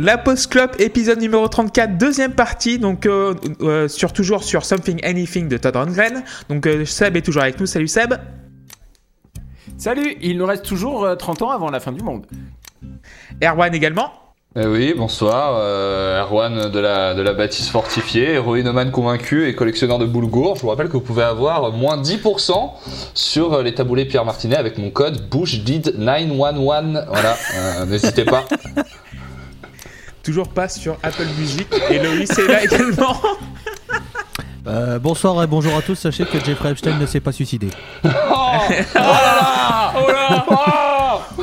La Post Club, épisode numéro 34, deuxième partie, donc euh, euh, sur, toujours sur Something Anything de Todd Rundgren. Donc euh, Seb est toujours avec nous, salut Seb. Salut, il nous reste toujours euh, 30 ans avant la fin du monde. Erwan également. Eh oui, bonsoir, euh, Erwan de la, de la bâtisse fortifiée, héroïnomane convaincu et collectionneur de boulgour. Je vous rappelle que vous pouvez avoir moins 10% sur les taboulés Pierre Martinet avec mon code BushDid911. Voilà, euh, n'hésitez pas. Toujours pas sur Apple Music. Et Loïs est là également. Euh, bonsoir et bonjour à tous. Sachez que Jeffrey Epstein ne s'est pas suicidé. Oh, oh là là Oh là Oh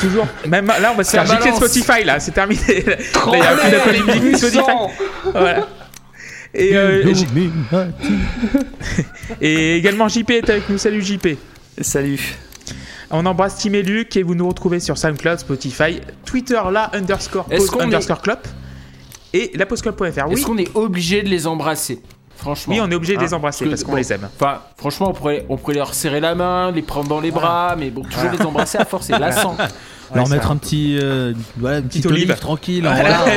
Toujours. Même là, on va se faire gicler. Spotify là, c'est terminé. Là, il y a plus d'Apple Music ni Spotify. puissant. Voilà. Et, euh, et également JP est avec nous. Salut JP. Salut. On embrasse Tim et Luc et vous nous retrouvez sur SoundCloud, Spotify, Twitter là, underscore Est-ce pause qu'on est- underscore club et lapostclub.fr. Est-ce Oui, qu'on est obligé de les embrasser Franchement. oui, on est obligé de les Hein, embrasser que- parce qu'on bon, les aime. Enfin, franchement, on pourrait, on pourrait leur serrer la main, les prendre dans les bras, mais bon, toujours les embrasser à force, c'est lassant. Leur Ouais, mettre ça. un petit, euh, voilà, une petite Petite olive. olive tranquille. Voilà,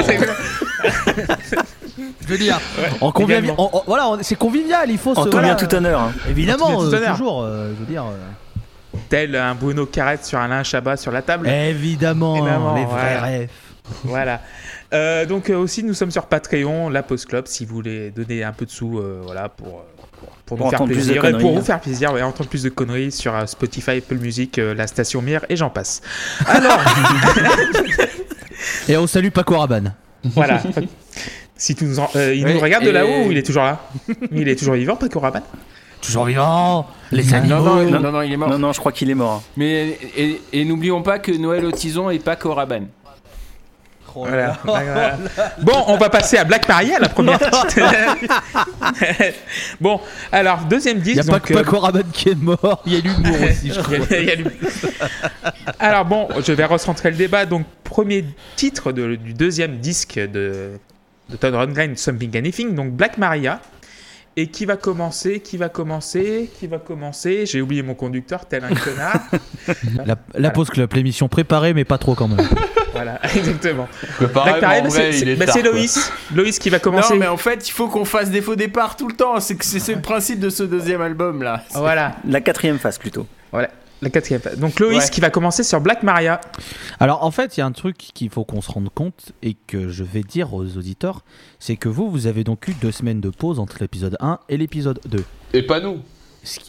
Je veux dire, en également. en- en- voilà, c'est convivial. Il faut En se, tout voilà, tout honneur. hein. évidemment, En tout bien, tout euh, toujours. euh, je veux dire, euh, Tel un Bruno Carrette sur Alain Chabat sur la table. évidemment, Évidemment, les vrais ouais. rêves. Voilà. Euh, donc euh, aussi nous sommes sur Patreon, la Post Club, si vous voulez donner un peu de sous, euh, voilà pour pour, pour nous faire entendre plus de plaisir et pour vous faire plaisir, ouais, entendre plus de conneries sur euh, Spotify, Apple Music, euh, la station Mire et j'en passe. Alors Et on salue Paco Rabanne. voilà. Si tu nous en- euh, il nous regarde de là-haut ou il est toujours là? Il est toujours vivant, Paco Rabanne? Toujours vivant. Les Non, animaux. non, non, non, il est mort. Non, non, je crois qu'il est mort. Mais et, et n'oublions pas que Noël Otison et pas Coraban. Voilà. Voilà. Bon, on va passer à Black Maria, la première bon, alors deuxième Il n'y disque. a pas que euh, Paco Rabanne qui est mort. Il y a l'humour aussi, je crois. Il y a- il y a lui. Alors bon, je vais recentrer le débat. Donc premier titre de- du deuxième disque de, de Todd Rundgren, Something Anything, donc Black Maria. Et qui va commencer Qui va commencer Qui va commencer? J'ai oublié mon conducteur, tel un connard. La, la pause club, l'émission préparée, mais pas trop quand même. voilà, exactement. C'est bah. Loïs. Loïs qui va commencer. Non, mais en fait, il faut qu'on fasse des faux départs tout le temps. C'est le principe de ce deuxième album là. Voilà, La quatrième phase plutôt. voilà. La quatrième. phase. Donc Loïs Ouais. qui va commencer sur Black Maria. Alors en fait, il y a un truc qu'il faut qu'on se rende compte et que je vais dire aux auditeurs, c'est que vous, vous avez donc eu deux semaines de pause entre l'épisode 1 et l'épisode 2. Et pas nous.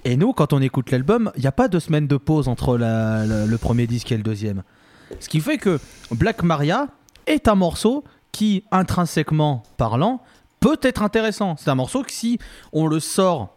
Et nous, quand on écoute l'album, il n'y a pas deux semaines de pause entre la- la- le premier disque et le deuxième. Ce qui fait que Black Maria est un morceau qui, intrinsèquement parlant, peut être intéressant. C'est un morceau que si on le sort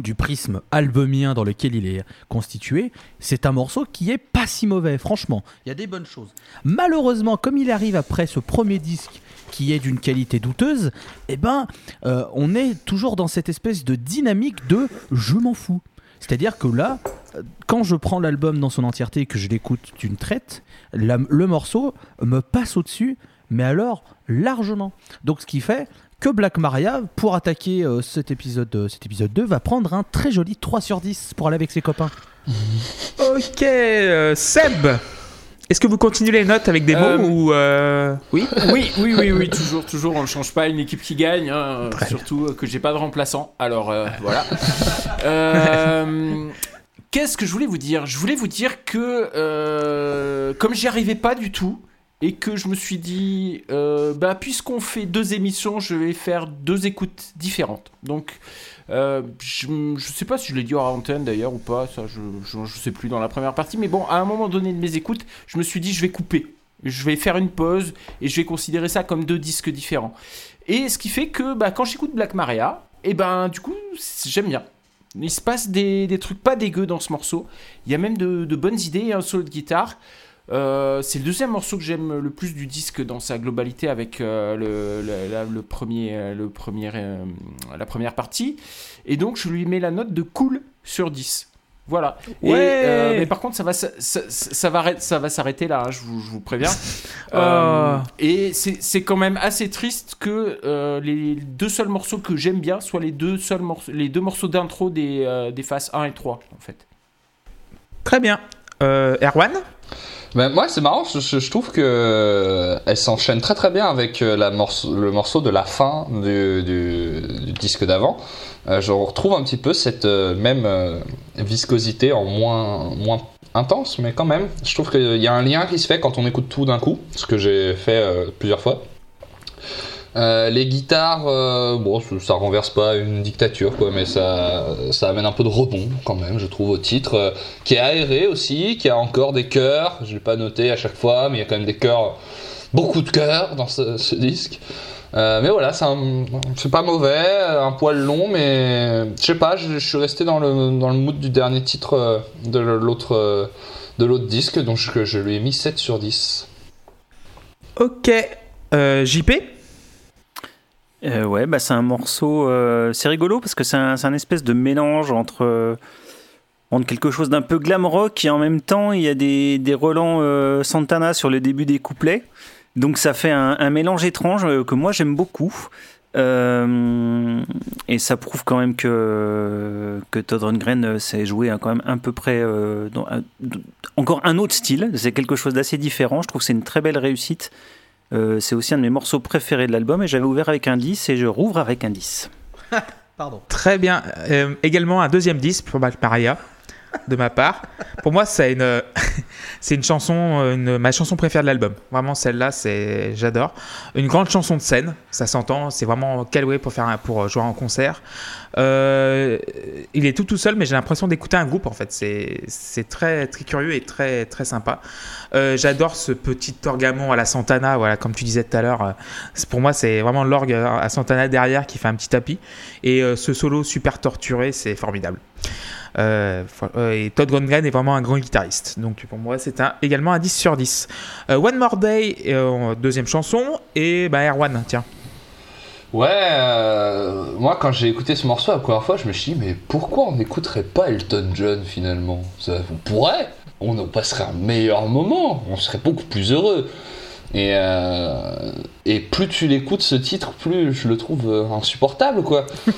du prisme albumien dans lequel il est constitué, c'est un morceau qui est pas si mauvais, franchement. Il y a des bonnes choses. Malheureusement, comme il arrive après ce premier disque qui est d'une qualité douteuse, eh ben, euh, on est toujours dans cette espèce de dynamique de je m'en fous. C'est-à-dire que là, euh, quand je prends l'album dans son entièreté et que je l'écoute d'une traite, le morceau me passe au-dessus, mais alors largement. Donc ce qui fait que Black Maria, pour attaquer euh, cet, épisode, euh, cet épisode 2, va prendre un très joli 3 sur 10 pour aller avec ses copains. Ok, euh, Seb. Est-ce que vous continuez les notes avec des Euh, mots ou euh, oui Oui, oui, oui, oui, toujours, toujours. On ne change pas une équipe qui gagne, hein, surtout que j'ai pas de remplaçant. Alors euh, voilà. Euh, Qu'est-ce que je voulais vous dire? Je voulais vous dire que euh, comme j'y arrivais pas du tout et que je me suis dit, euh, bah puisqu'on fait deux émissions, je vais faire deux écoutes différentes. Donc euh, je, je sais pas si je l'ai dit hors antenne d'ailleurs ou pas, ça je, je sais plus dans la première partie, mais bon, à un moment donné de mes écoutes, je me suis dit je vais couper. Je vais faire une pause et je vais considérer ça comme deux disques différents. Et ce qui fait que bah, quand j'écoute Black Maria, et ben du coup j'aime bien. Il se passe des, des trucs pas dégueux dans ce morceau. Il y a même de, de bonnes idées, un solo de guitare. Euh, c'est le deuxième morceau que j'aime le plus du disque dans sa globalité avec euh, le, la- le premier, euh, le premier, euh, la première partie. Et donc je lui mets la note de cool sur 10. Voilà. Ouais. mais par contre, ça va, ça, ça, ça va, arrêter- ça va s'arrêter là, hein, je, vous, je vous préviens. Euh, et c'est quand même assez triste que les deux seuls morceaux que j'aime bien soient les deux, seuls morceaux, les deux morceaux d'intro des, des phases 1 et 3, en fait. Très bien. Erwan? Ben, moi, c'est marrant, je, je- trouve que euh, elle s'enchaîne très très bien avec euh, la morceau, le morceau de la fin du, du- disque d'avant. Euh, je retrouve un petit peu cette même viscosité en moins, moins intense, mais quand même, je trouve qu'il y a un lien qui se fait quand on écoute tout d'un coup, ce que j'ai fait plusieurs fois. Euh, les guitares, euh, bon, ça- renverse pas une dictature, quoi, mais ça, ça amène un peu de rebond quand même, je trouve, au titre, euh, qui est aéré aussi, qui a encore des chœurs. Je l'ai pas noté à chaque fois, mais il y a quand même des chœurs, beaucoup de chœurs dans ce, disque. Mais voilà, c'est pas mauvais, un poil long, mais je sais pas, je, suis resté dans le, mood du dernier titre de l'autre disque, donc je, je lui ai mis 7 sur 10. Ok. JP Euh, ouais, bah c'est un morceau. euh, c'est rigolo parce que c'est un, un espèce de mélange entre, euh, entre quelque chose d'un peu glam rock et en même temps il y a des, des relents Santana sur le début des couplets. Donc ça fait un, mélange étrange que moi j'aime beaucoup. Et ça prouve quand même que, que Todd Rundgren s'est joué à quand même à peu près encore un autre style. C'est quelque chose d'assez différent. Je trouve que c'est une très belle réussite. Euh, c'est aussi un de mes morceaux préférés de l'album et j'avais ouvert avec un 10 et je rouvre avec un 10. Pardon. Très bien. Euh, également un deuxième disque pour Black Maria, de ma part. Pour moi, c'est une, c'est une chanson, euh, ma chanson préférée de l'album. Vraiment, celle-là, c'est, j'adore. Une grande chanson de scène, ça s'entend. C'est vraiment calé pour faire, pour jouer en concert. Euh, il est tout tout seul, mais j'ai l'impression d'écouter un groupe en fait. C'est, très très curieux et très très sympa. Euh, j'adore ce petit orgamon à la Santana, voilà, comme tu disais tout à l'heure. euh, pour moi, c'est vraiment l'orgue à Santana derrière qui fait un petit tapis. Et euh, ce solo super torturé, c'est formidable. Euh, euh, et Todd Rundgren est vraiment un grand guitariste. Donc pour moi, c'est un, également un 10 sur 10. Euh, One More Day, deuxième chanson. Et bah, Erwan, tiens. Ouais, moi quand j'ai écouté ce morceau la première fois, je me suis dit, mais pourquoi on n'écouterait pas Elton John finalement? Ça, On pourrait, on en passerait un meilleur moment, on serait beaucoup plus heureux. Et, euh, et plus tu l'écoutes ce titre, plus je le trouve euh, insupportable quoi.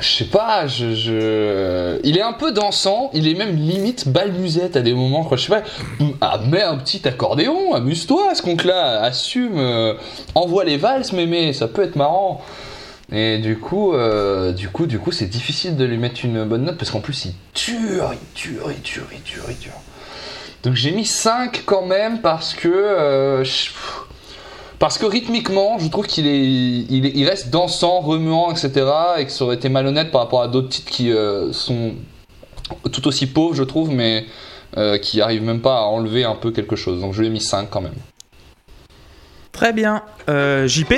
Je sais pas, je, je- il est un peu dansant, il est même limite balmusette à des moments, quoi. Je sais pas, ah, mets un petit accordéon, amuse-toi ce compte-là, assume, euh, envoie les valses, mémé, ça peut être marrant. Et du coup, euh, du coup, du coup, c'est difficile de lui mettre une bonne note parce qu'en plus il dure, il dure, il dure, il dure, il dure. Donc j'ai mis 5 quand même parce que euh, je- parce que rythmiquement, je trouve qu'il est, il, est- il reste dansant, remuant, etc. Et que ça aurait été malhonnête par rapport à d'autres titres qui euh, sont tout aussi pauvres, je trouve, mais euh, qui arrivent même pas à enlever un peu quelque chose. Donc je lui ai mis 5 quand même. Très bien. Euh, JP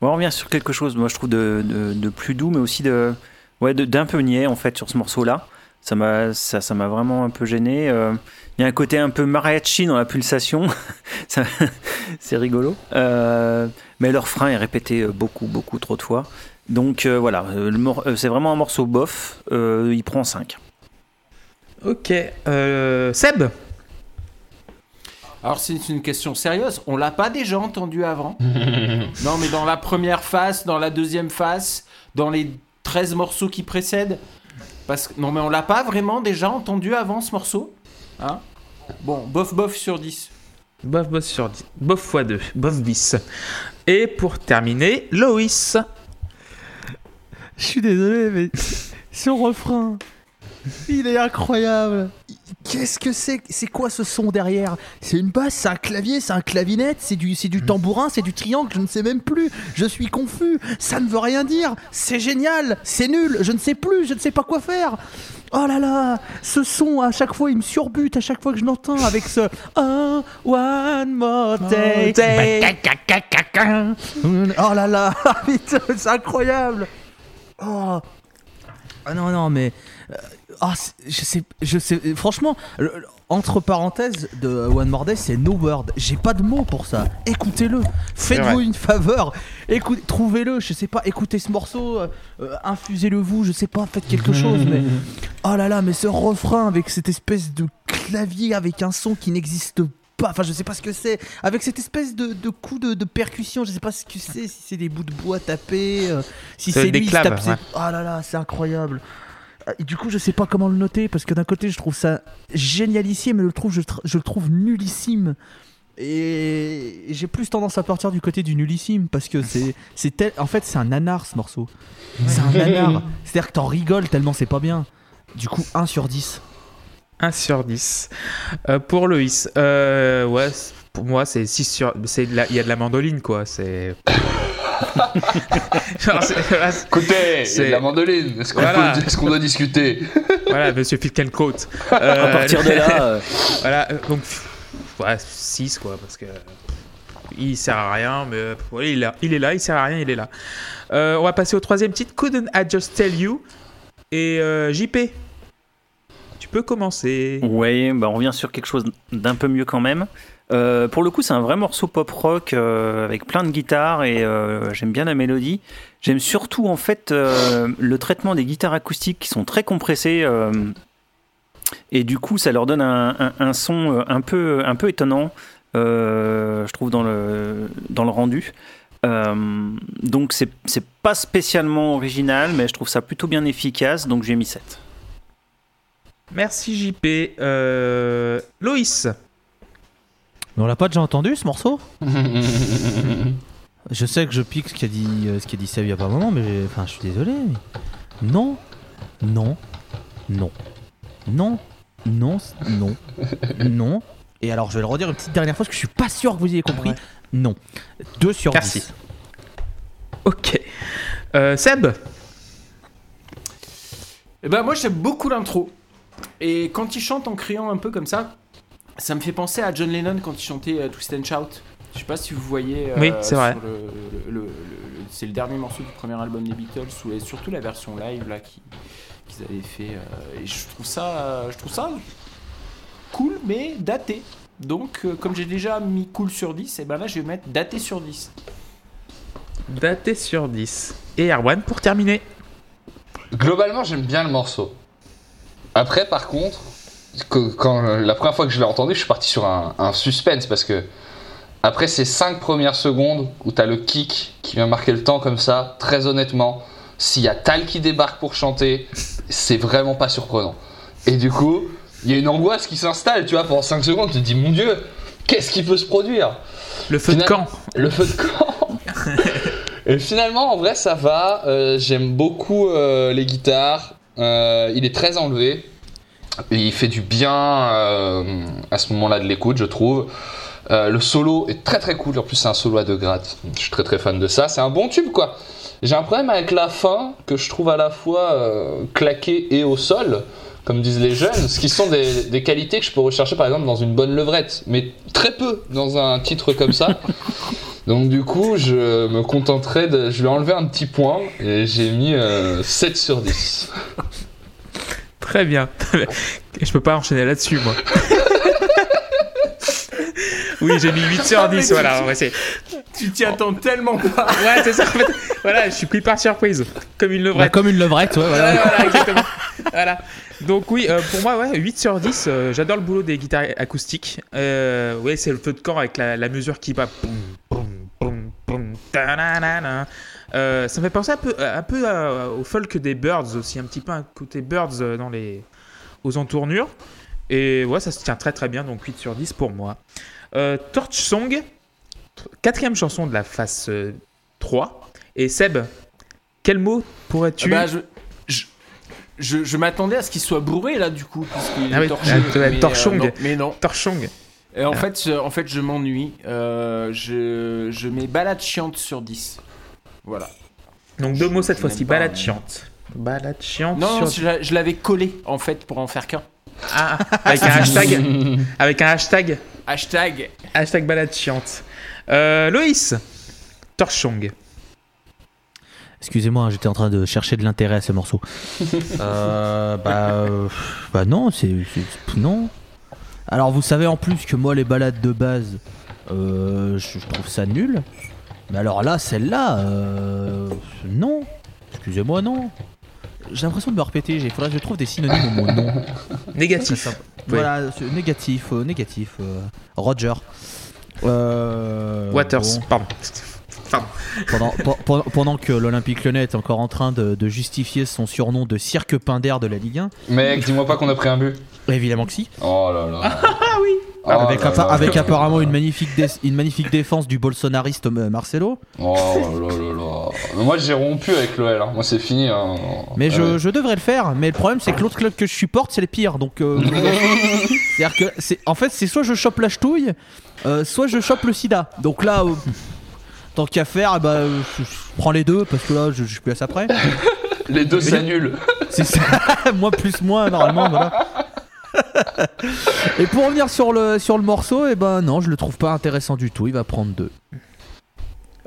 Bon, on revient sur quelque chose, moi je trouve, de, de- de plus doux, mais aussi de, ouais, de- d'un peu niais en fait sur ce morceau-là. Ça m'a, ça, ça m'a vraiment un peu gêné. Euh, Il y a un côté un peu mariachi dans la pulsation. C'est rigolo. Euh, mais leur frein est répété euh, beaucoup, beaucoup trop de fois. Donc euh, voilà, c'est vraiment un morceau bof. Euh, il prend 5. Ok. Euh, Seb? Alors c'est une question sérieuse. On l'a pas déjà entendu avant Non, mais dans la première phase, dans la deuxième phase, dans les 13 morceaux qui précèdent. Parce que non, mais on l'a pas vraiment déjà entendu avant ce morceau. Hein? Bon, bof bof sur 10. Bof, bof sur 10. Bof x 2. Bof bis. Et pour terminer, Loïs. Je suis désolé, mais ce refrain, il est incroyable. Qu'est-ce que c'est C'est quoi ce son derrière? C'est une basse, c'est un clavier, c'est un clavinette, c'est du, c'est du tambourin, c'est du triangle, je ne sais même plus. Je suis confus. Ça ne veut rien dire. C'est génial, c'est nul, je ne sais plus, je ne sais pas quoi faire. Oh là là, ce son à chaque fois il me surbute à chaque fois que je l'entends avec ce un one more day. Oh là là, c'est incroyable. Oh. Ah non, non, mais. Ah, je sais, je sais. Franchement, entre parenthèses de One More Day, c'est no word. J'ai pas de mots pour ça. Écoutez-le. Faites-vous une faveur. Écoutez, trouvez-le. Je sais pas. Écoutez ce morceau. euh, euh, infusez-le vous. Je sais pas. Faites quelque chose. mais oh là là, mais ce refrain avec cette espèce de clavier avec un son qui n'existe pas. Enfin, je sais pas ce que c'est. Avec cette espèce de, de coup de, de percussion, je sais pas ce que c'est. Si c'est des bouts de bois tapés, euh, si c'est lui qui tape ouais. Oh là là, c'est incroyable. Du coup, je sais pas comment le noter parce que d'un côté, je trouve ça génialissime, mais le trouve, je, tr- je le trouve nullissime. Et j'ai plus tendance à partir du côté du nullissime parce que c'est, c'est tel- en fait, c'est un nanar ce morceau. C'est un nanar. C'est-à-dire que t'en rigoles tellement c'est pas bien. Du coup, 1 sur 10. 1 sur 10. Euh, pour Loïs, euh, ouais, pour moi, c'est 6 sur. Il y a de la mandoline, quoi. C'est. Genre, voilà, Écoutez, C'est- de la mandoline. Est-ce qu'on Voilà. qu'on doit discuter voilà, monsieur Filkencoat. À Euh, partir de là, euh, Voilà, euh, donc. Ouais, 6, quoi, parce que. Il sert à rien, mais euh, ouais, il, est là. il est là, il sert à rien, il est là. Euh, on va passer au troisième titre, Couldn't I Just Tell You? Et euh, JP, tu peux commencer. ouais, bah on revient sur quelque chose d'un peu mieux quand même. Euh, pour le coup, c'est un vrai morceau pop rock euh, avec plein de guitares et euh, j'aime bien la mélodie. J'aime surtout en fait le traitement des guitares acoustiques qui sont très compressées et du coup, ça leur donne un, son un peu, un peu étonnant, je trouve dans le dans le rendu. Donc c'est pas spécialement original, mais je trouve ça plutôt bien efficace, donc j'ai mis 7. Merci JP. Loïs, Mais on l'a pas déjà entendu ce morceau Je sais que je pique ce qu'a dit, euh, ce qu'a dit Seb il y a pas un moment, mais enfin, je suis désolé. mais Non, non, non, non, non, non, non. Et alors, je vais le redire une petite dernière fois parce que je suis pas sûr que vous ayez compris. Non. 2 sur Merci. 10. ok. Euh, Seb, Eh ben moi j'aime beaucoup l'intro. Et quand il chante en criant un peu comme ça, ça me fait penser à John Lennon quand il chantait euh, Twist and Shout. Je sais pas si vous voyez. euh, Oui, c'est vrai. sur le- le- le- le- le- c'est le dernier morceau du premier album des Beatles, ou et surtout la version live là qui- qu'ils avaient fait. euh, et je trouve ça, euh, je trouve ça cool, mais daté. Donc, euh, comme j'ai déjà mis cool sur 10, et ben là je vais mettre daté sur 10. daté sur 10. Et Erwan pour terminer. Globalement, j'aime bien le morceau. Après, par contre, que- quand euh, la première fois que je l'ai entendu, je suis parti sur un, un suspense parce que après ces 5 premières secondes où t'as le kick qui vient marquer le temps comme ça, très honnêtement, s'il y a Tal qui débarque pour chanter, c'est vraiment pas surprenant. Et du coup, il y a une angoisse qui s'installe, tu vois, pendant 5 secondes, tu te dis, mon dieu, qu'est-ce qui peut se produire? Le feu de camp. le feu de camp. Et finalement, en vrai, ça va. Euh, J'aime beaucoup euh, les guitares. Euh, il est très enlevé. Il fait du bien euh, à ce moment-là de l'écoute, je trouve. Euh, le solo est très très cool. En plus, c'est un solo à deux grattes. Je suis très très fan de ça. C'est un bon tube, quoi. J'ai un problème avec la fin que je trouve à la fois euh, claquée et au sol, comme disent les jeunes, ce qui sont des, qualités que je peux rechercher par exemple dans une bonne levrette, mais très peu dans un titre comme ça. Donc du coup, je me contenterai de... Je vais enlever un petit point et j'ai mis euh, 7 sur 10. Très bien. Je peux pas enchaîner là-dessus, moi. oui, j'ai mis 8 sur 10, voilà. essayer. Tu t'y attends tellement pas. Ouais, c'est ça. en fait. Voilà, je suis pris par surprise. Comme une Bah, levrette. comme une levrette, ouais, voilà. Voilà, voilà, exactement. Voilà. Donc oui, euh, pour moi, ouais, 8 sur 10. euh, J'adore le boulot des guitares acoustiques. Euh, ouais, c'est le feu de camp avec la, la mesure qui va. Boum, boum, boum, boum, ta-na-na-na. Euh, ça me fait penser un peu, un peu euh, au folk des Birds aussi, un petit peu un côté Birds euh, dans les, aux entournures. Et ouais, ça se tient très très bien, donc 8 sur 10 pour moi. Euh, Torch Song, quatrième chanson de la phase euh, 3. Et Seb, quel mot pourrais-tu... Bah, je, je, je, je m'attendais à ce qu'il soit bourré là du coup, puisqu'il Ah est oui, ah, ouais, mais, torchong. non, mais non. Torchong. Et en, Ah. fait, je, en fait, je m'ennuie. Euh, je, je mets balade chiante sur 10. Voilà. Donc deux mots cette fois-ci, balade mais- chiante. Balade chiante Non, sur... je, l'a- je l'avais collé en fait pour en faire qu'un. Ah, avec un hashtag. avec un hashtag. Hashtag. Hashtag balade chiante. Euh, Loïs. Torchong. Excusez-moi, hein, j'étais en train de chercher de l'intérêt à ce morceau. Euh, bah, euh, bah non, c'est non. Alors vous savez en plus que moi les balades de base, euh, je trouve ça nul. Mais alors là, celle-là, euh, non. Excusez-moi, non. J'ai l'impression de me répéter. Il faudrait que je trouve des synonymes au mot non. Négatif. Voilà, négatif, euh, négatif. euh, Roger. Euh, Waters, bon. pardon. Pardon. pendant, pe- pe- pendant que l'Olympique lyonnais est encore en train de, de justifier son surnom de cirque d'air de la Ligue 1. Mec, dis-moi pas qu'on a pris un but. Évidemment que si. Oh là là. Ah oui. Oh avec, là appa- là. avec apparemment une magnifique, dé- une magnifique défense du bolsonariste euh, Marcelo. Oh là là Moi j'ai rompu avec l'OL. Hein. Moi c'est fini. hein. Mais Ah je, devrais le faire. Mais le problème, c'est que l'autre club que je supporte, c'est le pire. Donc, euh, c'est-à-dire que, c'est, en fait, c'est soit je chope la ch'touille, euh, soit je chope le sida. Donc là, euh, tant qu'à faire, euh, je, prends les deux parce que là, je, je suis plus à ça près. Les deux s'annulent. C'est ça. moi plus moi, normalement, voilà. Et pour revenir sur le, sur le morceau, eh ben non, je le trouve pas intéressant du tout. Il va prendre deux.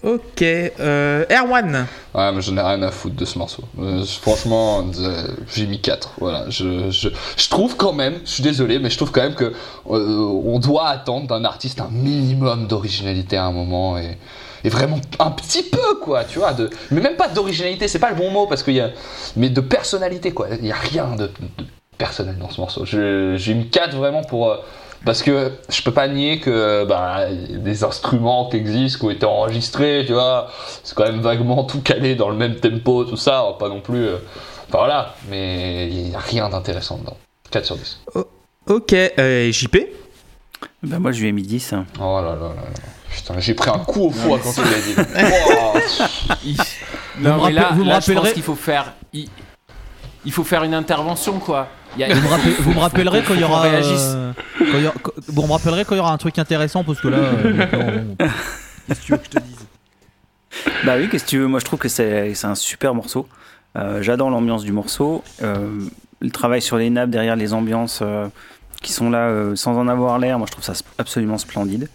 Ok. Euh, Erwan. Ouais, mais j'en ai rien à foutre de ce morceau. Euh, franchement, euh, j'ai mis 4. Voilà. Je, je, je trouve quand même, je suis désolé, mais je trouve quand même que euh, on doit attendre d'un artiste un minimum d'originalité à un moment et, et vraiment un petit peu, quoi, tu vois. De, mais même pas d'originalité, c'est pas le bon mot parce qu'il y a. Mais de personnalité, quoi. Il y a rien de, de personnel dans ce morceau. Je- J'ai mis 4 vraiment pour. euh, parce que je peux pas nier que bah, a des instruments qui existent, qui ont été enregistrés, tu vois, c'est quand même vaguement tout calé dans le même tempo, tout ça, pas non plus. euh, Enfin voilà, mais il n'y a rien d'intéressant dedans. 4 sur 10. Ok. Euh, JP. Bah, moi, je lui ai mis 10. hein. Oh là là là là. Putain, j'ai pris un coup au foie quand tu l'as dit. Oh. Non, me mais là, vous me là, je pense rappellerez- qu'il faut faire. Il, il faut faire une intervention, quoi. Il y a- Vous me, rappel- vous me rappellerez quand il y aura. réagisse. euh, quand il y quand- on me rappellerait quand il y aura un truc intéressant parce que là. euh, Qu'est-ce que tu veux que je te dise? Bah oui, qu'est-ce que tu veux? Moi, je trouve que c'est un super morceau. Euh, J'adore l'ambiance du morceau. Euh, le travail sur les nappes derrière les ambiances euh, qui sont là euh, sans en avoir l'air, moi, je trouve ça absolument splendide.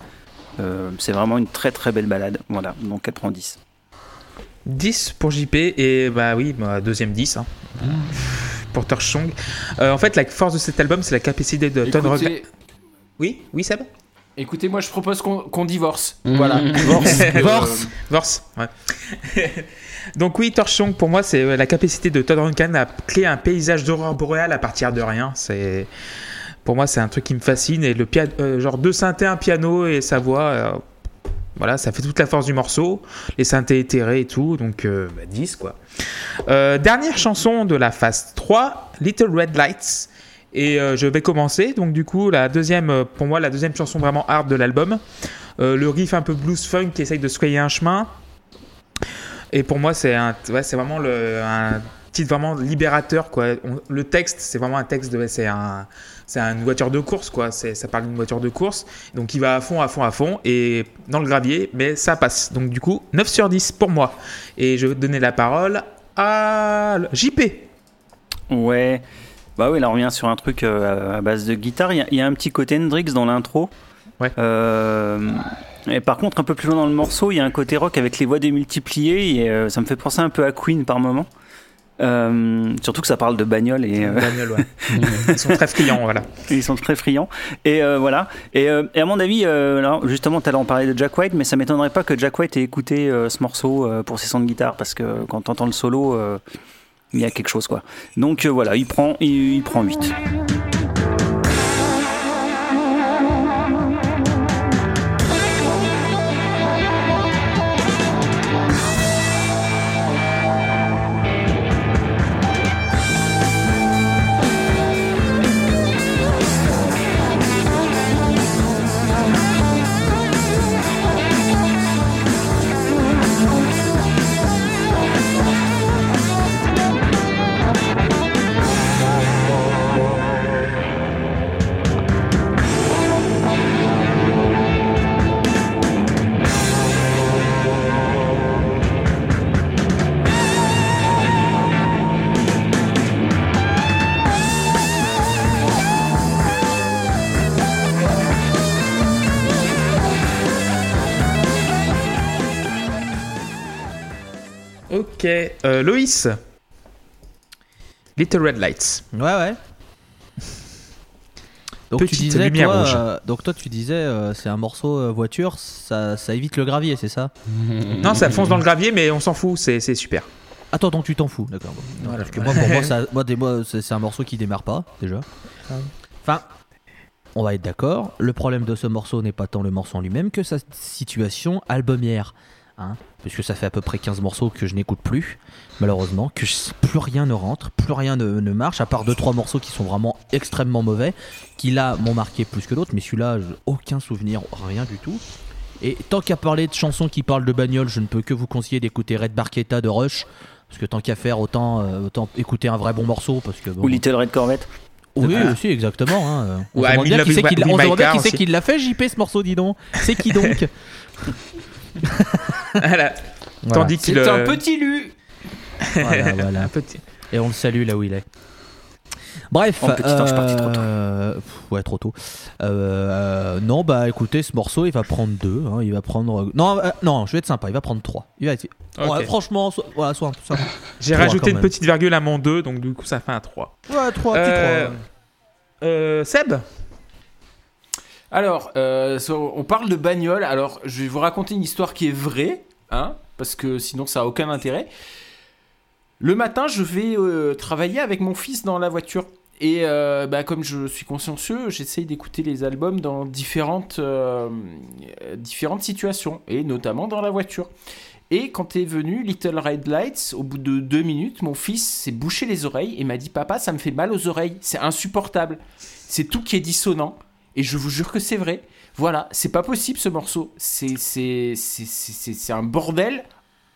Euh, c'est vraiment une très très belle balade. Voilà, donc 4 prend 10. 10 pour JP et bah oui, bah, deuxième 10 hein. Pour Torchong. Euh, en fait, la force de cet album, c'est la capacité de Todd Rundgren. Écoutez, Oui, oui, Seb? Écoutez, moi, je propose qu'on divorce. Voilà. Divorce. Euh, Divorce. Divorce, ouais. Donc oui, Torchong, pour moi, c'est euh, la capacité de Todd Rundgren à créer un paysage d'aurore boréale à partir de rien. C'est pour moi, c'est un truc qui me fascine et le piano, euh, genre deux synthés, un piano et sa voix. euh, voilà, ça fait toute la force du morceau, les synthés éthérés et tout, donc euh, bah, 10 quoi. Euh, dernière chanson de la phase 3, Little Red Lights. Et euh, je vais commencer, donc du coup, la deuxième, euh, pour moi, la deuxième chanson vraiment hard de l'album. Le riff un peu blues funk qui essaye de se un chemin. Et pour moi, c'est ouais, vraiment un titre vraiment libérateur, quoi. Le texte, c'est vraiment un texte de, c'est un, c'est une voiture de course, quoi. Ça parle d'une voiture de course. Donc il va à fond, à fond, à fond, et dans le gravier, mais ça passe. Donc du coup, 9 sur 10 pour moi. Et je vais donner la parole à JP. Ouais. Bah oui, là on revient sur un truc euh, à base de guitare. Il y a- il y, a un petit côté Hendrix dans l'intro. Ouais. Euh, et par contre, un peu plus loin dans le morceau, il y a un côté rock avec les voix démultipliées. Et euh, ça me fait penser un peu à Queen par moment. Euh, surtout que ça parle de bagnole et euh, ouais. Ils sont très friands, voilà. ils sont très friands. Et euh, voilà. Et, et à mon avis, alors, justement, tu allais en parler de Jack White, mais ça m'étonnerait pas que Jack White ait écouté ce morceau pour ses sons de guitare parce que quand tu entends le solo, il y a quelque chose quoi. Donc voilà, il prend, il, il prend 8. Ok, euh, Loïs. Little Red Lights. Ouais, ouais. Donc tu Petite disais, lumière toi, rouge. euh, donc toi tu disais euh, c'est un morceau euh, voiture, ça, ça évite le gravier, c'est ça? Non, ça fonce dans le gravier, mais on s'en fout, c'est super. Attends, donc tu t'en fous, d'accord. bon. Voilà. Moi, pour moi, ça, moi, des- moi, c'est c'est un morceau qui démarre pas, déjà. Enfin, on va être d'accord, le problème de ce morceau n'est pas tant le morceau en lui-même que sa situation albumière. hein, puisque ça fait à peu près 15 morceaux que je n'écoute plus, malheureusement, que je- plus rien ne rentre, plus rien ne, ne marche, à part 2-3 morceaux qui sont vraiment extrêmement mauvais, qui là m'ont marqué plus que d'autres, mais celui-là, j'ai aucun souvenir, rien du tout. Et tant qu'à parler de chansons qui parlent de bagnole, je ne peux que vous conseiller d'écouter Red Barchetta de Rush. Parce que tant qu'à faire, autant, euh, autant écouter un vrai bon morceau. Parce que, bon, Ou Little Red Corvette. oui, Voilà. aussi, exactement. hein. On Ou se demande bien qui c'est qui l'a fait, JP, ce morceau, dis donc. C'est qui donc? Voilà. Tandis C'est qu'il. un euh, petit lu. Voilà, voilà. un petit. Et on le salue là où il est. Bref, Oh, petit ange parti trop tôt. euh, pff, ouais, trop tôt. Euh, non, bah écoutez, ce morceau, il va prendre deux. hein, il va prendre. Non, euh, non, je vais être sympa. Il va prendre trois. Il va être- Ok. Ouais, franchement, so- voilà, soit, soit- J'ai Trois, rajouté une même. petite virgule à mon 2, donc du coup ça fait un 3. Ouais, trois, petit Euh, trois. euh, Seb? Alors, euh, on parle de bagnole. Alors, je vais vous raconter une histoire qui est vraie, hein, parce que sinon ça a aucun intérêt. Le matin, je vais euh, travailler avec mon fils dans la voiture. Et euh, bah, comme je suis consciencieux, j'essaye d'écouter les albums dans différentes, différentes situations, et notamment dans la voiture. Et quand est venu Little Red Lights, au bout de deux minutes, mon fils s'est bouché les oreilles et m'a dit Papa, ça me fait mal aux oreilles, c'est insupportable. C'est tout qui est dissonant. Et je vous jure que c'est vrai. Voilà, c'est pas possible ce morceau. C'est c'est- c'est- c'est- c'est- c'est un bordel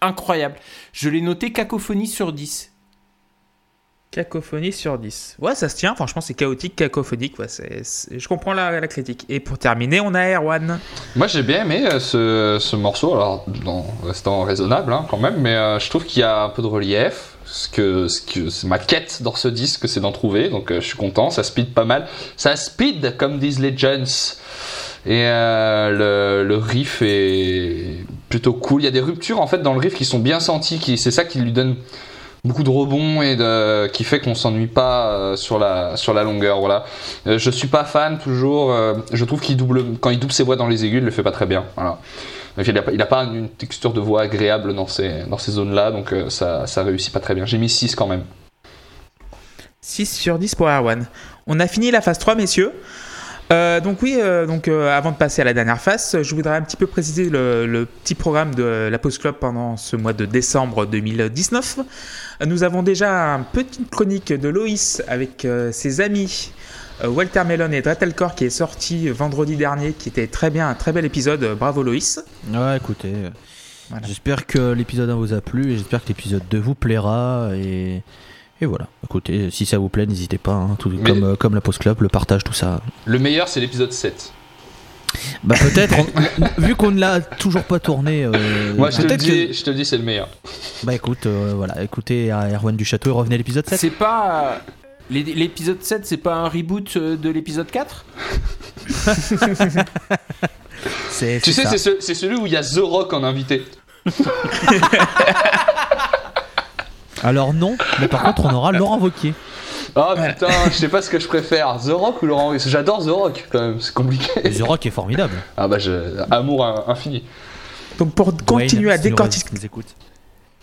incroyable. Je l'ai noté cacophonie sur 10. Cacophonie sur 10. Ouais, ça se tient, franchement, c'est chaotique, cacophonique. Ouais, Je comprends la, la critique. Et pour terminer, on a Erwan. Moi j'ai bien aimé euh, ce, ce morceau, alors en restant raisonnable hein, quand même, mais euh, je trouve qu'il y a un peu de relief. Ce que, ce que ma quête dans ce disque, c'est d'en trouver, donc euh, je suis content. Ça speed pas mal, ça speed comme disent les Legends. Et euh, le, riff est plutôt cool. Il y a des ruptures en fait dans le riff qui sont bien senties, qui c'est ça qui lui donne beaucoup de rebonds et qui fait qu'on s'ennuie pas euh, sur la sur la longueur. Voilà. Je suis pas fan toujours. je trouve qu'il double quand il double ses voix dans les aigus, il le fait pas très bien. Il a, pas- une texture de voix agréable dans ces dans ces zones-là, donc euh, ça ça réussit pas très bien. J'ai mis 6 quand même. 6 sur 10 pour Erwan. On a fini la phase 3, messieurs. Euh, donc oui, euh, donc avant de passer à la dernière phase, je voudrais un petit peu préciser le, le petit programme de la Post Club pendant ce mois de décembre 2019. Nous avons déjà une petite chronique de Loïs avec ses amis Walter Mellon et Dretelcore qui est sorti vendredi dernier, qui était très bien, un très bel épisode. Bravo Loïs. Ouais, écoutez. euh, Voilà. J'espère que l'épisode 1 vous a plu et j'espère que l'épisode 2 vous plaira. Et, et voilà. Écoutez, si ça vous plaît, n'hésitez pas. hein, tout, Mais- comme, euh, comme la Post Club, le partage, tout ça. Le meilleur c'est l'épisode 7. Bah peut-être, vu qu'on ne l'a toujours pas tourné, euh, Moi je te dis, que... je te le dis c'est le meilleur. Bah écoute, euh, voilà, écoutez à Erwan du Château et revenez à l'épisode 7. C'est pas. L'é- L'épisode 7, c'est pas un reboot euh, de l'épisode 4 C'est, Tu sais c'est ce- c'est celui où il y a The Rock en invité. Alors non, mais par contre on aura Laurent Wauquiez. Ah putain, je sais pas ce que je préfère, The Rock ou Laurent J'adore The Rock quand même, c'est compliqué. The Rock est formidable. Ah bah je... amour in- infini. Donc pour continuer à décortiquer, si nous écoute.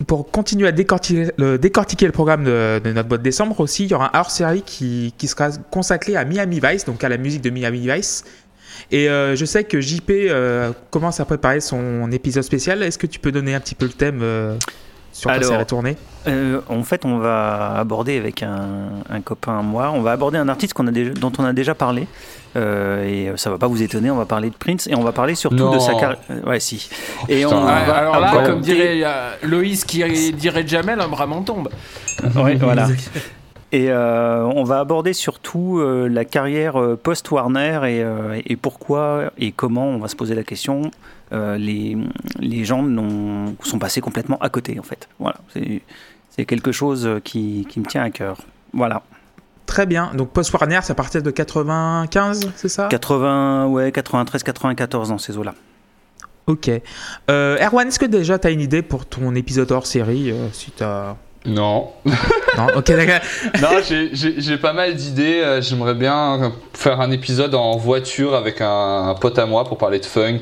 Pour continuer à décortiquer le, décortiquer le programme de, notre boîte décembre aussi, il y aura un hors-série qui, qui sera consacré à Miami Vice, donc à la musique de Miami Vice. Et euh, je sais que JP euh, commence à préparer son épisode spécial. Est-ce que tu peux donner un petit peu le thème euh, sur quoi Alors, ça va tourner Euh, en fait, on va aborder avec un, un copain à moi, on va aborder un artiste qu'on a déjà, dont on a déjà parlé. Euh, et ça va pas vous étonner, on va parler de Prince et on va parler surtout Non. de sa carrière. ouais, si. et on. Ouais, va alors là, aborder- comme dirait euh, Loïs qui dirait Jamel, un bras m'en tombe. Ouais, voilà. Et euh, on va aborder surtout euh, la carrière euh, post-Warner et, euh, et pourquoi et comment, on va se poser la question, euh, les, les gens sont passés complètement à côté en fait. Voilà, c'est c'est quelque chose qui, qui me tient à cœur. Voilà. Très bien. Donc Post Warner, c'est à partir de 95, c'est ça? 80, ouais, 93, 94 dans ces eaux-là. Ok. Euh, Erwan, est-ce que déjà tu as une idée pour ton épisode hors série euh, si t'as... Non. Non, ok, d'accord. non, j'ai- pas mal d'idées. euh, J'aimerais bien faire un épisode en voiture avec un, un pote à moi pour parler de funk.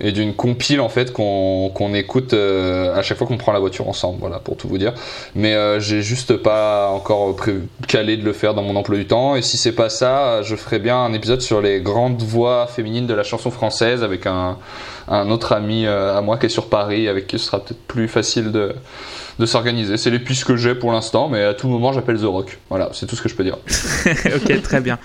Et d'une compile en fait qu'on qu'on écoute euh, à chaque fois qu'on prend la voiture ensemble. Voilà, pour tout vous dire. Mais euh, j'ai juste pas encore calé de le faire dans mon emploi du temps. Et si c'est pas ça, je ferai bien un épisode sur les grandes voix féminines de la chanson française avec un, un autre ami euh, à moi qui est sur Paris, avec qui ce sera peut-être plus facile de, de s'organiser. C'est les que j'ai pour l'instant, mais à tout moment j'appelle The Rock. Voilà, c'est tout ce que je peux dire. ok, très bien.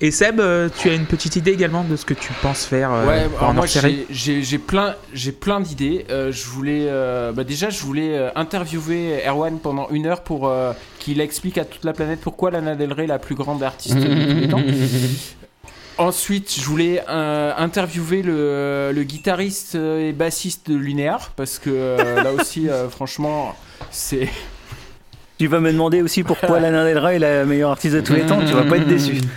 Et Seb, euh, tu as une petite idée également de ce que tu penses faire euh, Ouais, pour moi j'ai- plein, j'ai plein d'idées. Euh, je voulais, euh, bah déjà, je voulais interviewer Erwan pendant une heure pour euh, qu'il explique à toute la planète pourquoi Lana Del Rey est la plus grande artiste de tous les temps. Ensuite, je voulais euh, interviewer le, le guitariste et bassiste de Lunéar parce que euh, là aussi, euh, franchement, c'est Tu vas me demander aussi pourquoi Lana Del Rey est la meilleure artiste de tous les temps. Tu vas pas être déçu.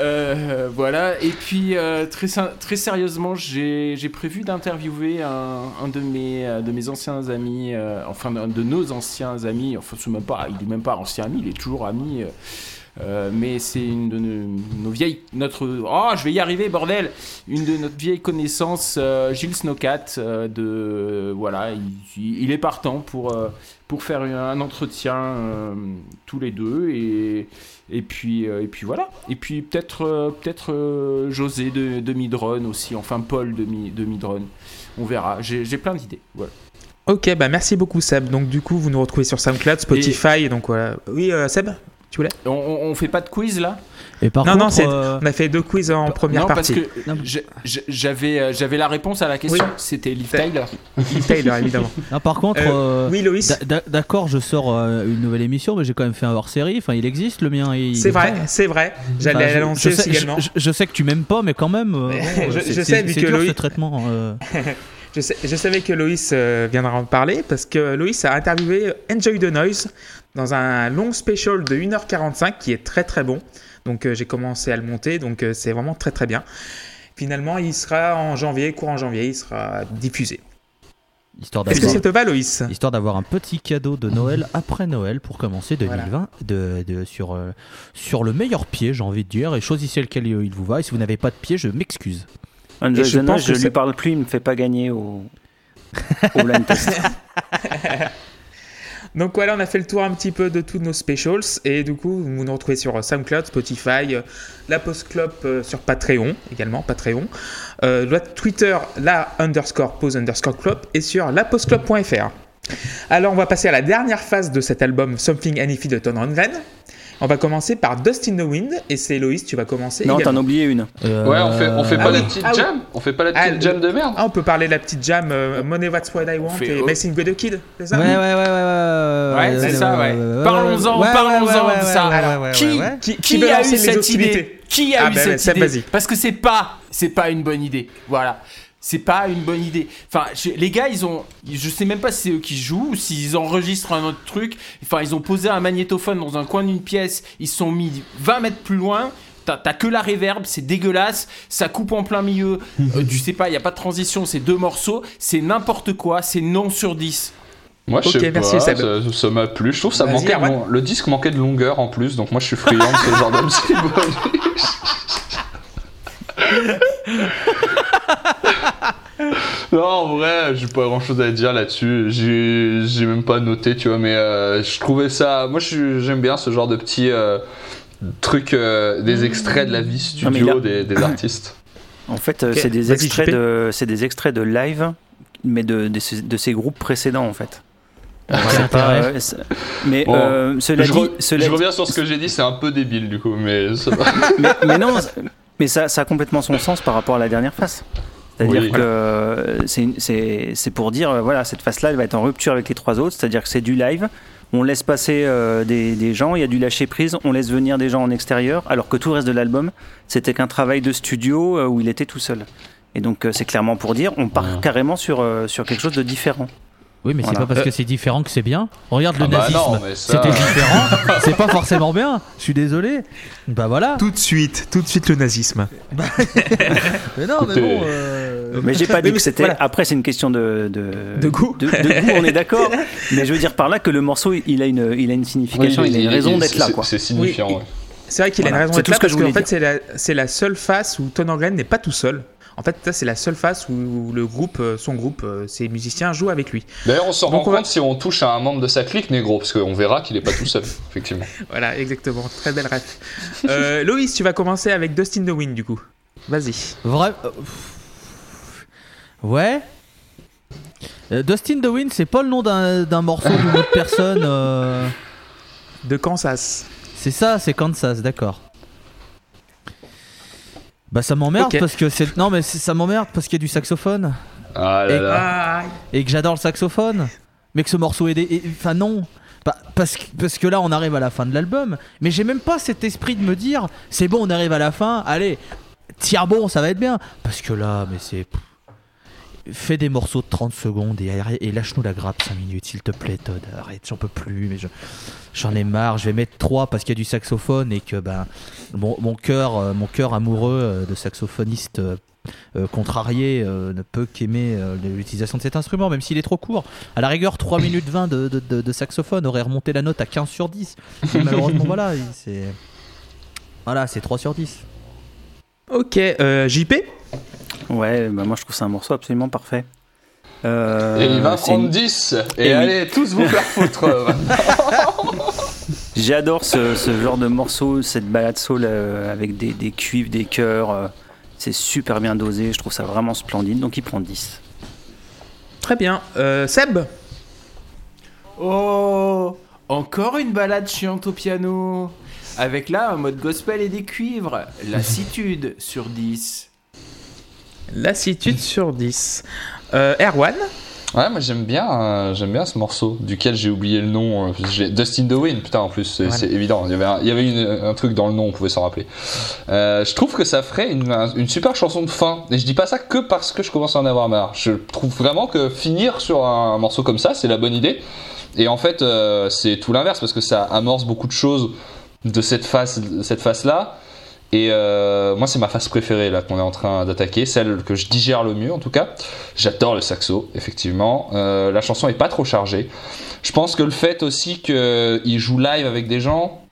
Euh, voilà, et puis euh, très, très sérieusement, j'ai prévu d'interviewer un, un de, mes, euh, de mes anciens amis, euh, enfin de, de nos anciens amis, enfin c'est même pas, il est même pas ancien ami, il est toujours ami, euh, mais c'est une de nos, nos vieilles, notre, oh je vais y arriver bordel, une de notre vieille connaissance, euh, Gilles Snowcat, euh, de, voilà, il, il est partant pour, pour faire un entretien tous les deux et et puis, et puis voilà. Et puis peut-être peut-être José de, de Midrun aussi, enfin Paul de, de Midrun. On verra. J'ai j'ai plein d'idées. Voilà. Ok, bah merci beaucoup Seb. Donc du coup, vous nous retrouvez sur SoundCloud, Spotify, donc voilà. Oui, euh, Seb, tu voulais On, on, on fait pas de quiz là? Et par Non, contre, non, c'est- euh, On a fait deux quiz en première Non, partie. parce que Non. je- je- j'avais euh, j'avais la réponse à la question. Oui. C'était Liv C'est- Tyler. Liv Tyler, évidemment. non, par contre, Euh, euh, Oui, Loïs, d'a- d'a- d'accord, je sors euh, une nouvelle émission, mais j'ai quand même fait un hors-série. Enfin, il existe le mien. il c'est est vrai, prêt. c'est vrai. J'allais Enfin, je- l'annoncer je sais- aussi également. Je, je sais que tu m'aimes pas, mais quand même. euh, bon, je- c'est- je c'est- sais, vu c'est que dur, Loïc- ce traitement. euh. Je, sais- je savais que Loïs euh, viendra en parler parce que Loïs a interviewé Enjoy the Noise dans un long special de 1h45 qui est très très bon. Donc euh, j'ai commencé à le monter, donc euh, c'est vraiment très très bien. Finalement, il sera en janvier, courant janvier, il sera diffusé. Histoire Est-ce que d'avoir ça te va, Loïs histoire d'avoir un petit cadeau de Noël après Noël pour commencer Voilà. 2020 de, de- sur, euh, sur le meilleur pied, j'ai envie de dire, et choisissez lequel il vous va. Et si vous n'avez pas de pied, je m'excuse. Angel je je, pense je que lui parle plus, il me fait pas gagner au, au blind test. Donc voilà, on a fait le tour un petit peu de tous nos specials et du coup, vous nous retrouvez sur SoundCloud, Spotify, euh, la Post euh, sur Patreon également, Patreon, euh, Twitter, la underscore pause underscore club et sur lapostclub.fr. Alors on va passer à la dernière phase de cet album Something Anything de Ton Rundgren. On va commencer par Dust in the Wind et c'est Loïs, tu vas commencer. Non, t'en as oublié une. Euh, Ouais, on fait, on fait Ah pas oui, la petite ah oui. jam On fait pas la Ah, petite jam de merde Ah, on peut parler de la petite jam euh, Money That's What I Want fait- et. Messing with the Kid, c'est ça Ouais, ouais, ouais, ouais, ouais. Ouais, c'est ça, ouais. ouais, Parlons-en, ouais, ouais, parlons-en ouais, de ça. ouais, Alors, ouais, ouais, qui. Qui- qui, a eu cette idée Qui a Ah eu bah, cette idée. Parce que c'est pas, c'est pas une bonne idée. Voilà. C'est pas une bonne idée. Enfin, je- les gars, ils ont, je sais même pas si c'est eux qui jouent ou s'ils enregistrent un autre truc. Enfin, ils ont posé un magnétophone dans un coin d'une pièce. Ils se sont mis 20 mètres plus loin. T'as que la réverb, c'est dégueulasse, ça coupe en plein milieu, euh, tu sais pas, il y a pas de transition, c'est deux morceaux, c'est n'importe quoi, c'est non sur 10. Moi, je Ok, sais merci, pas, ça m'a plu. Je trouve que ça manquait de Erwan. long- Le disque manquait de longueur en plus, donc moi je suis friand de ce genre bonus. Non, en vrai, j'ai pas grand chose à dire là-dessus. J'ai j'ai même pas noté, tu vois, mais euh, je trouvais ça. Moi, j'aime bien ce genre de petits euh, trucs, euh, des extraits de la vie studio des, des artistes. En fait, c'est des extraits de, c'est des extraits de live, mais de, de, ces, de ces groupes précédents en fait. C'est pas, euh, mais Bon, euh, cela je, dit, re- cela je dit- reviens sur ce que j'ai dit, c'est un peu débile du coup, mais ça va. mais, mais non, mais ça, ça a complètement son sens par rapport à la dernière phase. C'est-à-dire Oui. que euh, c'est pour dire, euh, voilà, cette phase-là, elle va être en rupture avec les trois autres, c'est-à-dire que c'est du live, on laisse passer euh, des, des gens, il y a du lâcher prise, on laisse venir des gens en extérieur, alors que tout le reste de l'album, c'était qu'un travail de studio euh, où il était tout seul. Et donc euh, c'est clairement pour dire, on part carrément sur, sur quelque chose de différent. Oui, mais c'est pas parce que c'est différent que c'est bien. Regarde le Ah bah nazisme. ça- C'était différent. c'est pas forcément bien. Je suis désolé. Bah voilà. Tout de suite, tout de suite le nazisme. Mais non, mais bon. euh, Mais j'ai pas dit que c'était. voilà. Après, c'est une question de, de, De goût. De, de goût, on est d'accord. Mais je veux dire par là que le morceau, il a une, il a une signification, Oui, il, a une raison d'être là, c'est- quoi. C'est signifiant, Oui, ouais. C'est vrai qu'il a une raison c'est d'être tout là ce que parce je qu'en voulais fait, c'est la, c'est la seule face où Ton n'est pas tout seul. En fait, ça, c'est la seule face où le groupe, euh, son groupe, euh, ses musiciens jouent avec lui. D'ailleurs, on s'en rend on va- compte si on touche à un membre de sa clique, Négro, parce qu'on verra qu'il est pas tout seul, effectivement. Voilà, exactement. Très belle ref. Euh, Loïs, tu vas commencer avec Dustin the Wind, du coup. Vas-y. Vrai. euh, Ouais. Euh, Dustin the Wind, c'est pas le nom d'un d'un morceau d'une autre personne. euh, De Kansas. C'est ça, c'est Kansas, d'accord. Bah ça m'emmerde parce que c'est non mais ça m'emmerde parce qu'il y a du saxophone. Ah là Et- là. Ah, et que j'adore le saxophone, mais que ce morceau est des... enfin non. Parce que parce que là on arrive à la fin de l'album, mais j'ai même pas cet esprit de me dire c'est bon on arrive à la fin, allez tiens bon ça va être bien. Parce que là mais c'est fais des morceaux de 30 secondes et, et lâche-nous la grappe 5 minutes s'il te plaît Todd. Arrête j'en peux plus mais je- j'en ai marre. Je vais mettre 3 parce qu'il y a du saxophone et que ben mon, mon cœur euh, mon cœur amoureux euh, de saxophoniste euh, contrarié ne peut qu'aimer l'utilisation de cet instrument même s'il est trop court. À la rigueur 3 minutes 20 de, saxophone aurait remonté la note à 15 sur 10 mais malheureusement voilà il- c'est voilà c'est 3 sur 10 ok. JP Ouais, bah moi je trouve ça un morceau absolument parfait. Euh, Et il va c'est prendre une- 10 Et, Et oui. allez, tous vous faire foutre euh, J'adore ce, ce genre de morceau, cette balade soul euh, avec des, des cuivres, des chœurs. euh, c'est super bien dosé, je trouve ça vraiment splendide. Donc il prend 10. Très bien. Euh, Seb Oh Encore une balade chiante au piano Avec là un mode gospel et des cuivres. Lassitude sur 10. Lassitude sur 10. Euh, Erwan Ouais, moi j'aime bien, euh, j'aime bien ce morceau, duquel j'ai oublié le nom. euh, Dustin Wind, putain, en plus, c'est Voilà. évident. Il y avait, un, il y avait une- un truc dans le nom, on pouvait s'en rappeler. Euh, je trouve que ça ferait une, un- une super chanson de fin. Et je dis pas ça que parce que je commence à en avoir marre. Je trouve vraiment que finir sur un, morceau comme ça, c'est la bonne idée. Et en fait, c'est tout l'inverse, parce que ça amorce beaucoup de choses de cette phase, de cette phase-là. Et euh, moi, c'est ma phase préférée là qu'on est en train d'attaquer, celle que je digère le mieux en tout cas. J'adore le saxo, effectivement. Euh, la chanson est pas trop chargée. Je pense que le fait aussi qu'il joue live avec des gens,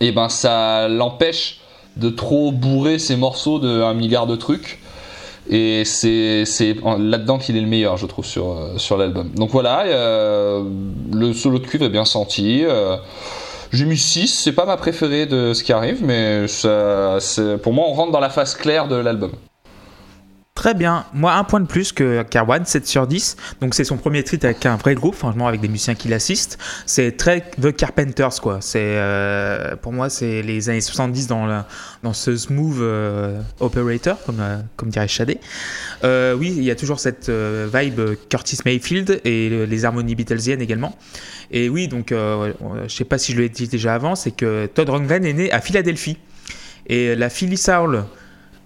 et ben ça l'empêche de trop bourrer ses morceaux de un milliard de trucs. Et c'est là-dedans qu'il est le meilleur, je trouve, sur, euh, sur l'album. Donc voilà, euh, le solo de cuivre est bien senti. euh, j'ai mis 6, c'est pas ma préférée de ce qui arrive, mais ça, pour moi, on rentre dans la phase claire de l'album. Très bien. Moi, un point de plus que Carwan, 7 sur 10. Donc, c'est son premier titre avec un vrai groupe, franchement, avec des musiciens qui l'assistent. C'est très The Carpenters, quoi. C'est, euh, pour moi, c'est les années 70 dans, la- dans ce smooth euh, operator, comme, euh, comme dirait Shadé. Euh, oui, il y a toujours cette euh, vibe Curtis Mayfield et le- les harmonies Beatlesiennes également. Et oui, donc, euh, je sais pas si je l'ai dit déjà avant, c'est que Todd Rundgren est né à Philadelphie. Et la Philly Soul,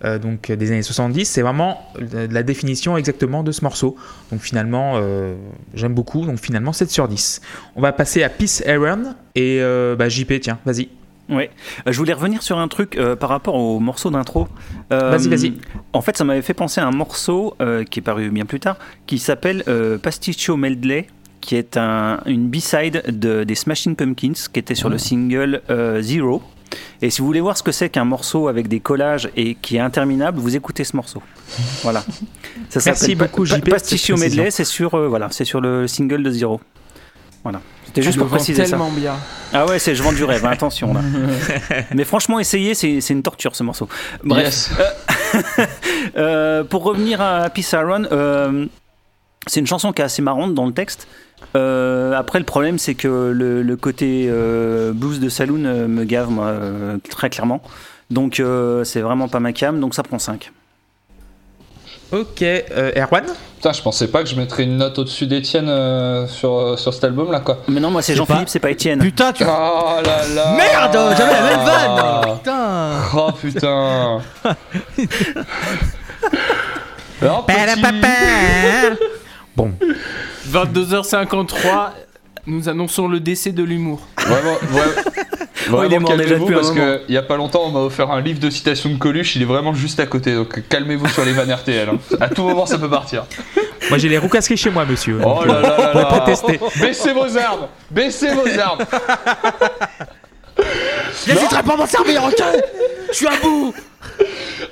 euh, donc des années 70, c'est vraiment la la définition exactement de ce morceau. Donc finalement, euh, j'aime beaucoup. Donc finalement, 7 sur 10. On va passer à Peace Aaron et euh, bah, JP, tiens, vas-y. Ouais. Euh, je voulais revenir sur un truc euh, par rapport au morceau d'intro. Euh, Vas-y, vas-y. En fait, ça m'avait fait penser à un morceau euh, qui est paru bien plus tard, qui s'appelle euh, Pasticcio Medley, qui est un, une B-side de, des Smashing Pumpkins, qui était sur le single euh, Zero. Et si vous voulez voir ce que c'est qu'un morceau avec des collages et qui est interminable, vous écoutez ce morceau. Voilà. Ça Merci beaucoup, Pa- JP, Pasticcio. Medley, c'est sur, euh, voilà, c'est sur le single de Zero. Voilà. C'était juste pour préciser ça. tellement bien. Ah ouais, c'est je vends du rêve, hein, attention là. Mais franchement, essayez, c'est une torture ce morceau. Bref, Yes. euh, pour revenir à Peace Iron, euh, c'est une chanson qui est assez marrante dans le texte. Euh, après, le problème, c'est que le, le côté euh, blues de Saloon euh, me gave, moi, euh, très clairement. Donc, euh, c'est vraiment pas ma cam, donc ça prend 5. Ok, euh, Erwan Putain, je pensais pas que je mettrais une note au-dessus d'Etienne euh, sur, euh, sur cet album là quoi. Mais non, moi, c'est Jean-Philippe, c'est pas Étienne. putain tu Oh là là merde j'avais la même Ah. vanne putain Oh putain Alors, petit- Bon, 22h53, nous annonçons le décès de l'humour. Vraiment, ouais. Oh, il est Vraiment, mort déjà calmez-vous parce qu'il y a pas longtemps on m'a offert un livre de citations de Coluche, il est vraiment juste à côté donc calmez-vous sur les vannes RTL. hein. À tout moment ça peut partir. moi j'ai les roues casquées chez moi, monsieur. Oh là là là là protester. Baissez vos armes Baissez vos armes J'hésiterai pas à m'en servir, ok? Je suis à bout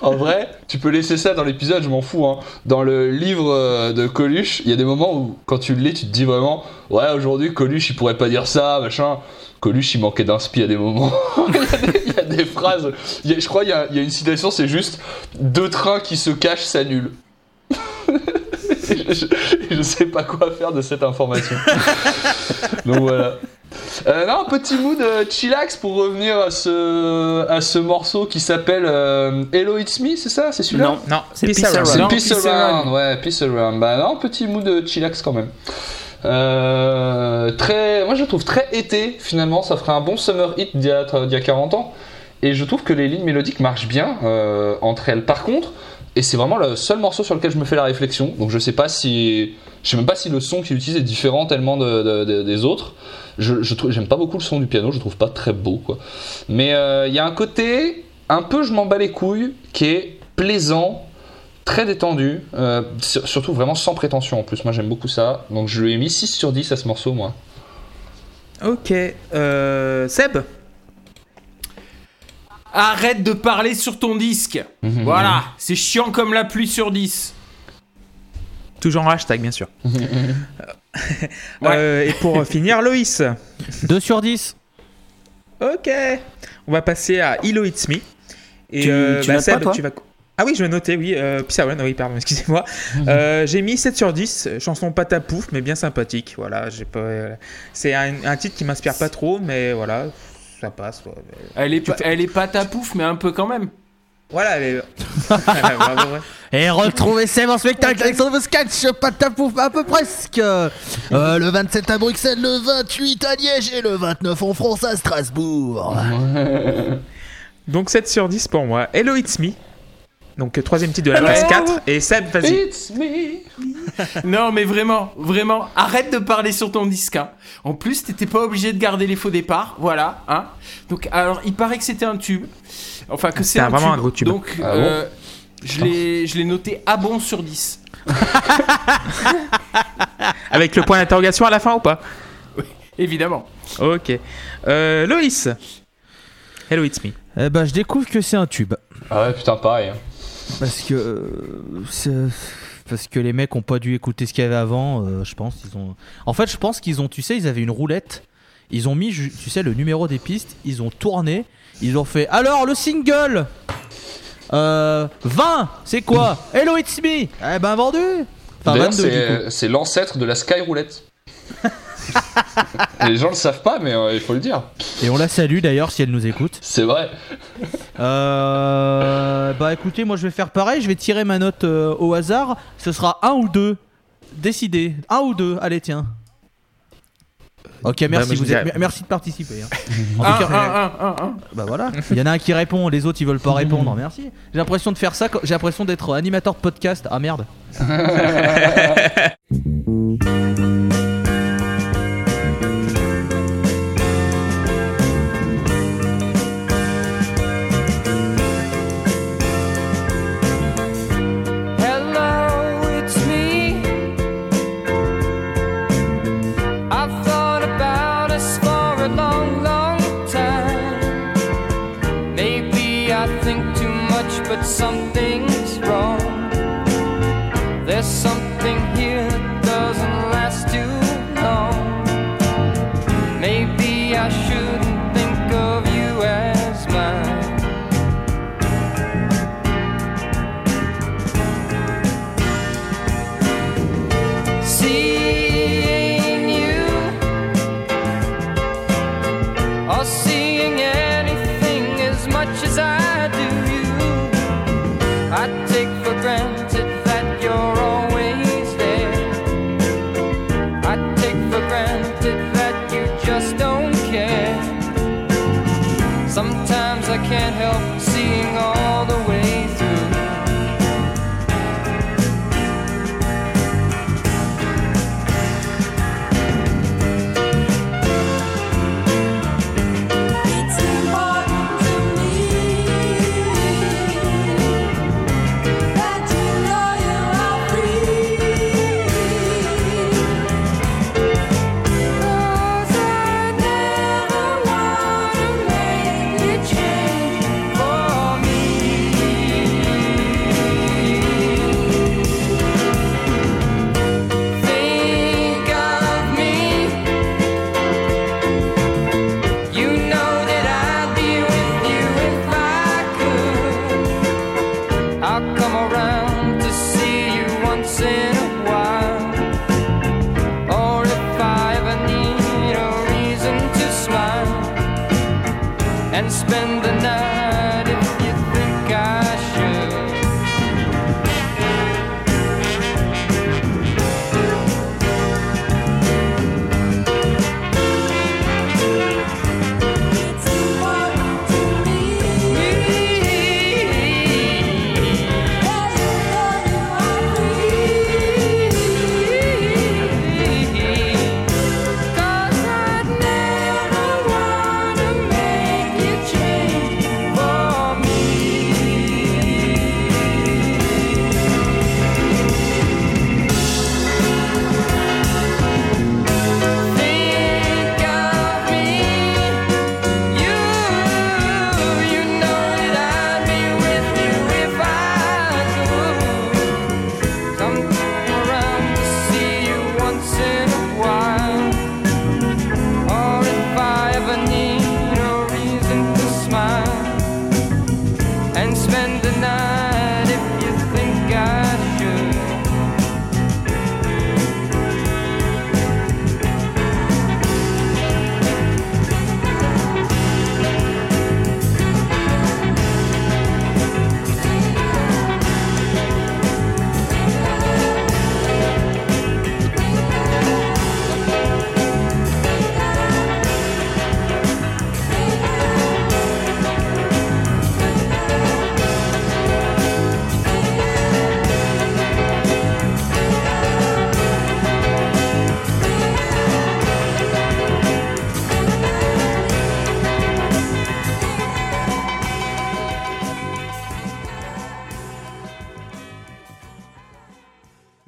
En vrai, tu peux laisser ça dans l'épisode, je m'en fous. Hein. Dans le livre euh, de Coluche, il y a des moments où, quand tu le lis, tu te dis vraiment Ouais, aujourd'hui, Coluche, il pourrait pas dire ça, machin. Coluche, il manquait d'inspi à des moments. il, y a des, phrases. je crois qu'il y, a- il y a une citation, c'est juste Deux trains qui se cachent s'annulent. je, je- je sais pas quoi faire de cette information. Donc voilà. Euh, non, un petit mood euh, chillax pour revenir à ce, à ce morceau qui s'appelle euh, Hello It's Me, c'est ça? C'est celui-là? Non, Non, C'est Peace Around. C'est Peace, Peace Around, Around. ouais, Peace Around. Bah non, petit mood de chillax quand même. Euh, très, moi je le trouve très été finalement, ça ferait un bon summer hit d'il y, a- d'il y a 40 ans. Et je trouve que les lignes mélodiques marchent bien euh, entre elles. Par contre, et c'est vraiment le seul morceau sur lequel je me fais la réflexion, donc je sais pas si. Je sais même pas si le son qu'il utilise est différent tellement de- de- de- des autres. Je, j'aime pas beaucoup le son du piano, je trouve pas très beau quoi. Mais euh, il y a un côté un peu je m'en bats les couilles qui est plaisant, très détendu, euh, sur- surtout vraiment sans prétention en plus. Moi j'aime beaucoup ça. Donc je lui ai mis 6 sur 10 à ce morceau moi. Ok. Euh, Seb? Arrête de parler sur ton disque. Mhm. Voilà, c'est chiant comme la pluie sur 10. Toujours en hashtag, bien sûr. Ouais. Euh, et pour finir, Loïs. 2 sur 10. Ok. On va passer à Hello It's Me. Et Tu- euh, tu bah, pas, toi tu vas. Ah oui, je vais noter, oui. Euh, Around, oui, pardon, excusez-moi. Euh, j'ai mis 7 sur 10. Chanson pas ta pouf, mais bien sympathique. Voilà, j'ai pas. euh, C'est un, un titre qui m'inspire pas trop, mais voilà, ça passe. ouais. Elle est, pas, elle est pas ta pouf, mais un peu quand même. Voilà, mais. Bravo, ouais. Et retrouvez Seb en spectacle avec son nouveau sketch, pas de tapouf, à peu presque. Euh, le 27 à Bruxelles, le 28 à Liège et le 29 en France à Strasbourg. Donc 7 sur 10 pour moi. Hello It's Me. Donc troisième titre de la Hello. place 4. Et Seb, vas-y. It's me. Non, mais vraiment, vraiment, arrête de parler sur ton disque. hein. En plus, t'étais pas obligé de garder les faux départs, voilà. Hein. Donc, alors, il paraît que c'était un tube. Enfin, que c'est un, vraiment tube. un gros tube. Donc, Ah bon euh, je l'ai je l'ai noté à bon sur 10. Avec le point d'interrogation à la fin ou pas? Évidemment. Ok. Euh, Loïs. Hello It's Me. Eh ben, je découvre que c'est un tube. Ah ouais, putain, pareil. hein. Parce que. euh, c'est- Parce que les mecs ont pas dû écouter ce qu'il y avait avant, euh, je pense. Ils ont... En fait, je pense qu'ils ont, tu sais, ils avaient une roulette. Ils ont mis, tu sais, le numéro des pistes. Ils ont tourné. Ils ont fait. Alors, le single euh, 20, c'est quoi? Hello, it's me Eh ben, vendu Enfin, D'ailleurs, 22 du coup. c'est, c'est l'ancêtre de la Sky Roulette. Les gens le savent pas, mais euh, il faut le dire. Et on la salue d'ailleurs si elle nous écoute. C'est vrai. Euh, bah écoutez, moi je vais faire pareil, je vais tirer ma note euh, au hasard. Ce sera un ou deux. Décidez. Un ou deux, allez tiens. Ok, merci, moi, je vous dirais- êtes- merci de participer. hein. En Un, tout cas, un, un, un, un. bah voilà, il y en a un qui répond, les autres ils veulent pas répondre. Merci. J'ai l'impression de faire ça, quand- j'ai l'impression d'être animateur de podcast. Ah merde.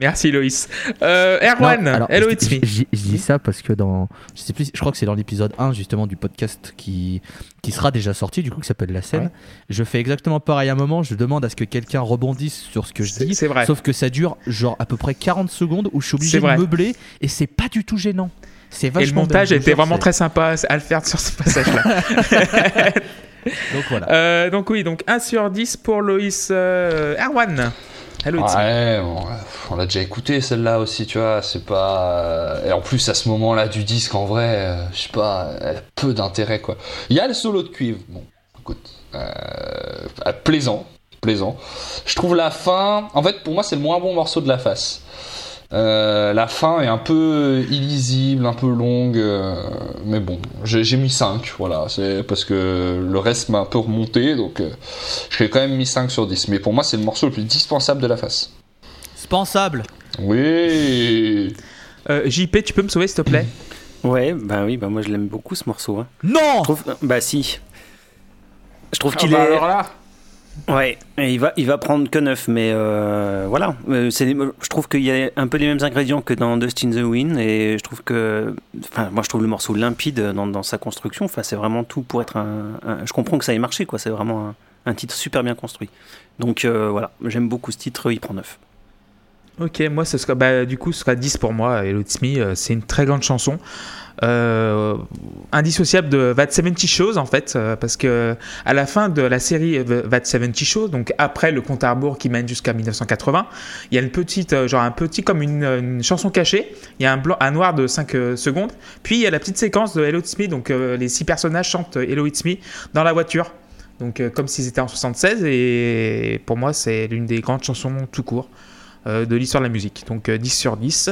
Merci Loïs. Euh, Erwan, Non, alors, hello it's me. je- dis ça parce que dans. Je sais plus, je crois que c'est dans l'épisode 1 justement du podcast qui, qui sera déjà sorti, du coup, qui s'appelle La scène. Ouais. Je fais exactement pareil à un moment, je demande à ce que quelqu'un rebondisse sur ce que je dis. c'est vrai. Sauf que ça dure genre à peu près 40 secondes où je suis obligé de meubler et c'est pas du tout gênant. C'est Et vachement le montage était vraiment très sympa à le faire sur ce passage-là. Donc voilà. Euh, donc oui, donc 1 sur 10 pour Loïs. Euh, Erwan, on l'a déjà écouté celle-là aussi, tu vois. C'est pas. Et en plus, à ce moment-là du disque, en vrai, euh, je sais pas, elle a peu d'intérêt, quoi. Il y a le solo de cuivre. Bon, écoute, euh, euh, plaisant, plaisant. Je trouve la fin. En fait, pour moi, c'est le moins bon morceau de la face. Euh, la fin est un peu illisible, un peu longue, euh, mais bon, j'ai mis 5, voilà, c'est parce que le reste m'a un peu remonté, donc euh, j'ai quand même mis 5 sur 10. Mais pour moi, c'est le morceau le plus dispensable de la face. Spensable. Oui Euh, JP, tu peux me sauver s'il te plaît? Ouais, bah oui, bah moi je l'aime beaucoup ce morceau. hein. Non Je trouve, bah si. Je trouve Ah qu'il bah est. alors là, Ouais, et il va, il va prendre que 9, mais euh, voilà. Euh, je trouve qu'il y a un peu les mêmes ingrédients que dans Dust in the Wind, et je trouve que. Enfin, moi je trouve le morceau limpide dans, sa construction. Enfin, c'est vraiment tout pour être un, Je comprends que ça ait marché, quoi. C'est vraiment un, titre super bien construit. Donc euh, voilà, j'aime beaucoup ce titre, il prend 9. Ok, moi, ce sera, bah, du coup, ce sera 10 pour moi. Me, euh, c'est une très grande chanson. Euh, indissociable de That 70 Shows, en fait, euh, parce que à la fin de la série That 70 Shows, donc après le compte à rebours qui mène jusqu'à 1980, il y a une petite, euh, genre un petit, comme une, chanson cachée, il y a un, blanc, un noir de 5 euh, secondes, puis il y a la petite séquence de Hello It's Me, donc les six personnages chantent Hello It's Me dans la voiture. Donc, comme s'ils étaient en 76, et pour moi, c'est l'une des grandes chansons tout court de l'histoire de la musique. Donc euh, 10 sur 10.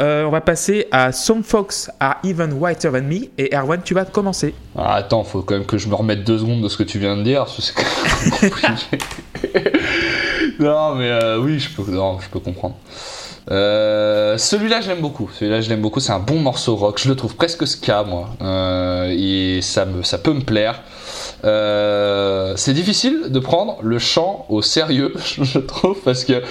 Euh, on va passer à Some Folks Are Even Whiter Than Me. Et Erwan, tu vas commencer. Ah, Attends, faut quand même que je me remette deux secondes de ce que tu viens de dire, c'est non, mais euh, oui, je peux, non, je peux comprendre. Euh, celui-là, j'aime beaucoup. Celui-là, je l'aime beaucoup. C'est un bon morceau rock. Je le trouve presque ska, moi. Et ça, me, ça peut me plaire. C'est difficile de prendre le chant au sérieux, je trouve, parce que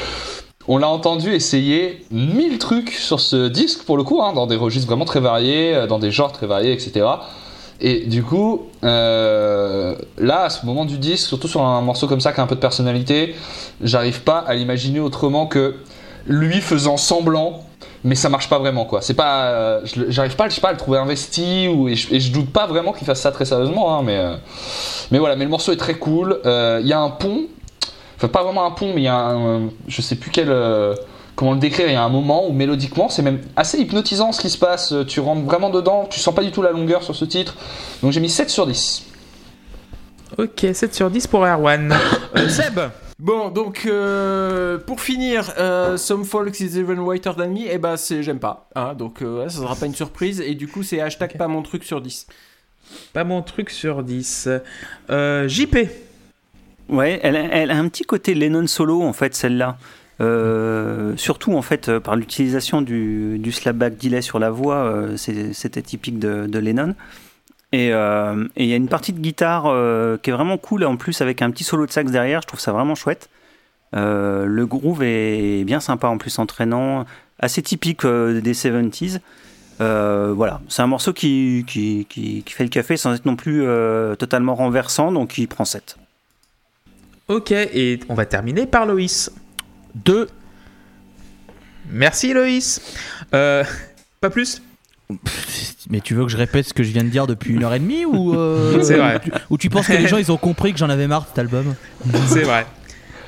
on l'a entendu essayer mille trucs sur ce disque, pour le coup, hein, dans des registres vraiment très variés, euh, dans des genres très variés, etc. Et du coup, euh, là, à ce moment du disque, surtout sur un morceau comme ça qui a un peu de personnalité, j'arrive pas à l'imaginer autrement que lui faisant semblant, mais ça marche pas vraiment quoi. C'est pas, euh, j'arrive pas, je sais pas, à le trouver investi et je, doute pas vraiment qu'il fasse ça très sérieusement, hein, mais mais voilà. Mais le morceau est très cool. Il y a un pont. Enfin pas vraiment un pont, mais il y a un, je sais plus quel, euh, comment le décrire. Il y a un moment où mélodiquement, c'est même assez hypnotisant ce qui se passe. Tu rentres vraiment dedans, tu sens pas du tout la longueur sur ce titre. Donc j'ai mis 7 sur 10. Ok, 7 sur 10 pour Erwan. Euh, Seb Bon, donc euh, pour finir, euh, Some Folks is even whiter than me, eh ben c'est j'aime pas. Hein, donc euh, ça sera pas une surprise. Et du coup, c'est hashtag pas mon truc sur 10. Pas mon truc sur 10. Euh, JP Ouais, elle, a- un petit côté Lennon solo en fait, celle-là. Euh, surtout en fait euh, par l'utilisation du, du slapback delay sur la voix, euh, c'était typique de, Lennon. Et il y a une partie de guitare qui est vraiment cool en plus avec un petit solo de sax derrière, je trouve ça vraiment chouette. Le groove est bien sympa en plus entraînant, assez typique des 70s. Euh, voilà, c'est un morceau qui, qui, fait le café sans être non plus totalement renversant, donc il prend 7. Ok, et on va terminer par Loïs. 2. Merci Loïs. Euh, pas plus Mais tu veux que je répète ce que je viens de dire depuis une heure et demie ou euh, C'est vrai. ou tu- Ou tu penses que les gens ils ont compris que j'en avais marre de cet album C'est vrai.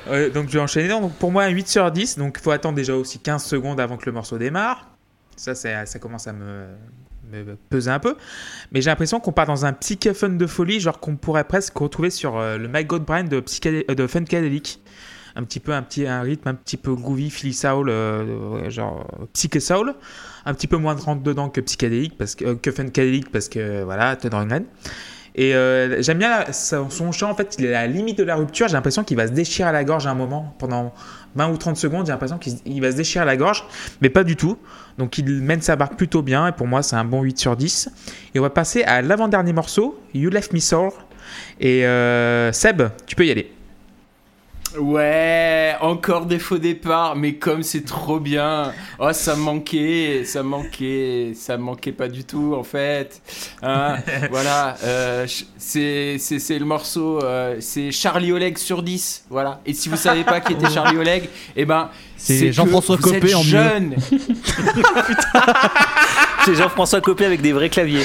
Euh, donc je vais enchaîner. Donc pour moi, un 8 sur 10. Donc il faut attendre déjà aussi 15 secondes avant que le morceau démarre. Ça, ça commence à me, me peser un peu. Mais j'ai l'impression qu'on part dans un psyché fun de folie, genre qu'on pourrait presque retrouver sur euh, le My God Brain de, euh, de Funkadelic. Un petit peu un petit un rythme un petit peu groovy, Philly Soul, euh, genre psyché soul. Un petit peu moins de rentre dedans que psychédélique parce que euh, que Funkadelic parce que voilà, graine. Et j'aime bien son chant, en fait, il est à la limite de la rupture. J'ai l'impression qu'il va se déchirer à la gorge à un moment. Pendant 20 ou 30 secondes, j'ai l'impression qu'il va se déchirer la gorge, mais pas du tout. Donc il mène sa barque plutôt bien, et pour moi, c'est un bon 8 sur 10. Et on va passer à l'avant-dernier morceau, You Left Me Sore. Et euh, Seb, tu peux y aller. Ouais, encore des faux départs, mais comme c'est trop bien. Oh, ça me manquait, ça me manquait, ça me manquait pas du tout en fait. Hein, voilà, euh, c'est c'est- c'est le morceau, euh, c'est Charlie Oleg sur 10. Voilà. Et si vous savez pas qui était Charlie Oleg, eh ben, C'est Jean-François Copé en mieux. jeune. C'est Jean-François Copé avec des vrais claviers.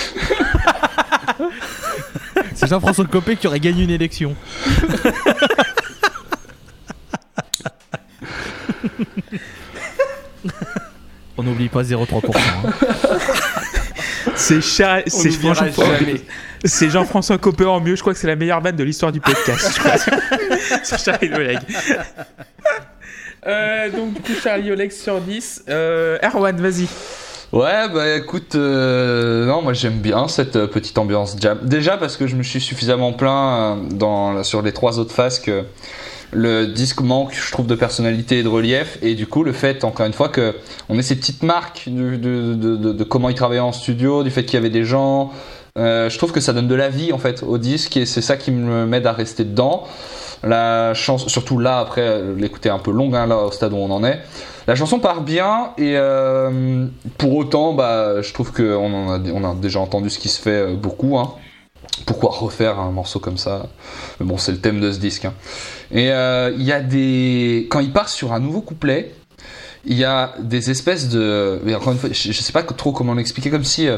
C'est Jean-François Copé qui aurait gagné une élection. On n'oublie pas 0,3%. hein. C'est Jean-François jamais. c'est Jean-François Copper en mieux. Je crois que c'est la meilleure vanne de l'histoire du podcast. je crois. sur Charlie Oleg. Euh, donc, du coup, Charlie Oleg sur 10. Euh, Erwan, vas-y. Ouais, bah écoute, euh, non, moi j'aime bien cette euh, petite ambiance jam. Déjà parce que je me suis suffisamment plaint euh, dans, sur les trois autres phases que le disque manque, je trouve, de personnalité et de relief. Et du coup, le fait, encore une fois, que on ait ces petites marques de, comment il travaillait en studio, du fait qu'il y avait des gens. euh, je trouve que ça donne de la vie en fait au disque et c'est ça qui me m'aide à rester dedans. La chance, surtout là après l'écouter un peu longue hein, là au stade où on en est. La chanson part bien et euh, pour autant, bah, je trouve qu'on a déjà entendu ce qui se fait euh, beaucoup. hein. Pourquoi refaire un morceau comme ça? Mais bon, c'est le thème de ce disque. hein. Et euh, il y a des. Quand il part sur un nouveau couplet, il y a des espèces de. mais encore une fois, je, je sais pas trop comment l'expliquer, comme si. euh,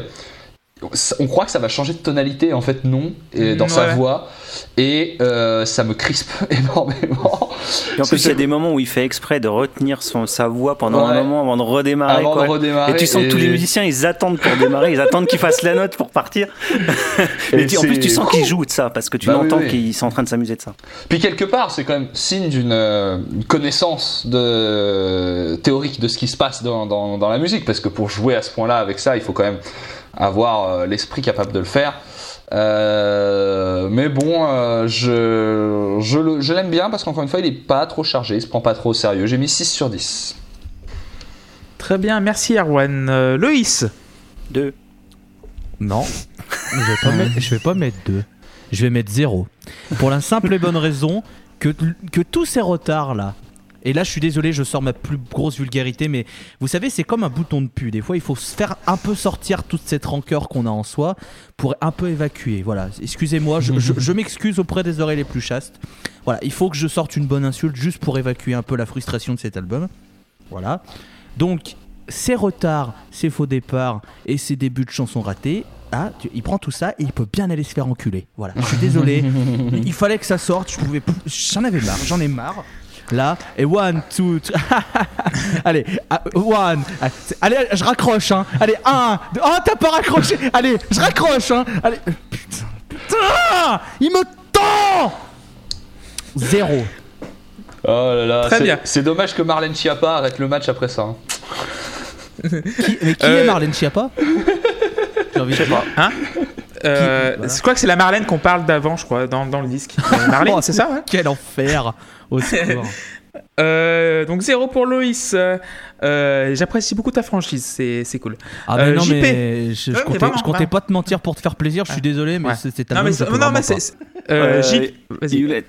on croit que ça va changer de tonalité, en fait non, et dans sa voix, et euh, ça me crispe énormément. Et en plus, il y a des moments où il fait exprès de retenir son, sa voix pendant Ouais. un moment avant de redémarrer. Avant quoi. de redémarrer. Et tu sens que tous les musiciens, ils attendent pour démarrer, ils attendent qu'il fasse la note pour partir. Mais Et tu- en plus, tu sens qu'ils jouent de ça, parce que tu Bah l'entends oui. qu'ils sont en train de s'amuser de ça. Puis quelque part, c'est quand même signe d'une euh, connaissance de, théorique de ce qui se passe dans, dans, dans la musique, parce que pour jouer à ce point-là avec ça, il faut quand même avoir euh, l'esprit capable de le faire. Euh, mais bon, euh, je, je, le- je l'aime bien parce qu'encore une fois, il est pas trop chargé, il se prend pas trop au sérieux. J'ai mis 6 sur 10. Très bien, merci Erwan. Euh, Loïs. Deux. Non, je vais pas mettre, je vais pas mettre 2. Je vais mettre 0. Pour la simple et bonne raison que, que tous ces retards là. Et là, je suis désolé, je sors ma plus grosse vulgarité, mais vous savez, c'est comme un bouton de pu. Des fois, il faut se faire un peu sortir toute cette rancœur qu'on a en soi pour un peu évacuer. Voilà, excusez-moi, je, je- je m'excuse auprès des oreilles les plus chastes. Voilà, il faut que je sorte une bonne insulte juste pour évacuer un peu la frustration de cet album. Voilà. Donc, ces retards, ces faux départs et ces débuts de chansons ratés, ah, tu- il prend tout ça et il peut bien aller se faire enculer. Voilà, je suis désolé. il fallait que ça sorte, je pouvais j'en avais marre, j'en ai marre. Là, et one, two, three. allez, ah, one. Ah, Allez, je raccroche, hein. Allez, un. deux- Oh, t'as pas raccroché. Allez, je raccroche, hein. Allez, putain, putain, il me tend. Zéro. Oh là là, Très c'est- bien. C'est dommage que Marlène Schiappa arrête le match après ça. hein. Qui- mais qui Euh, est Marlène Schiappa? J'ai envie de dire. Euh, Voilà. Je crois que c'est la Marlène qu'on parle d'avant, je crois, dans, dans le disque. Euh, Marlène, Oh, c'est ça, ouais Quel enfer. Au secours. Euh, donc zéro pour Loïs. Euh, J'apprécie beaucoup ta franchise, c'est c'est cool. Ah mais Euh, non JP. mais je, je comptais, vraiment, je comptais vraiment. pas te mentir pour te faire plaisir, je suis désolé mais Ouais. c'est c'est ta Non mais, c'est- non, mais c'est. c'est- euh,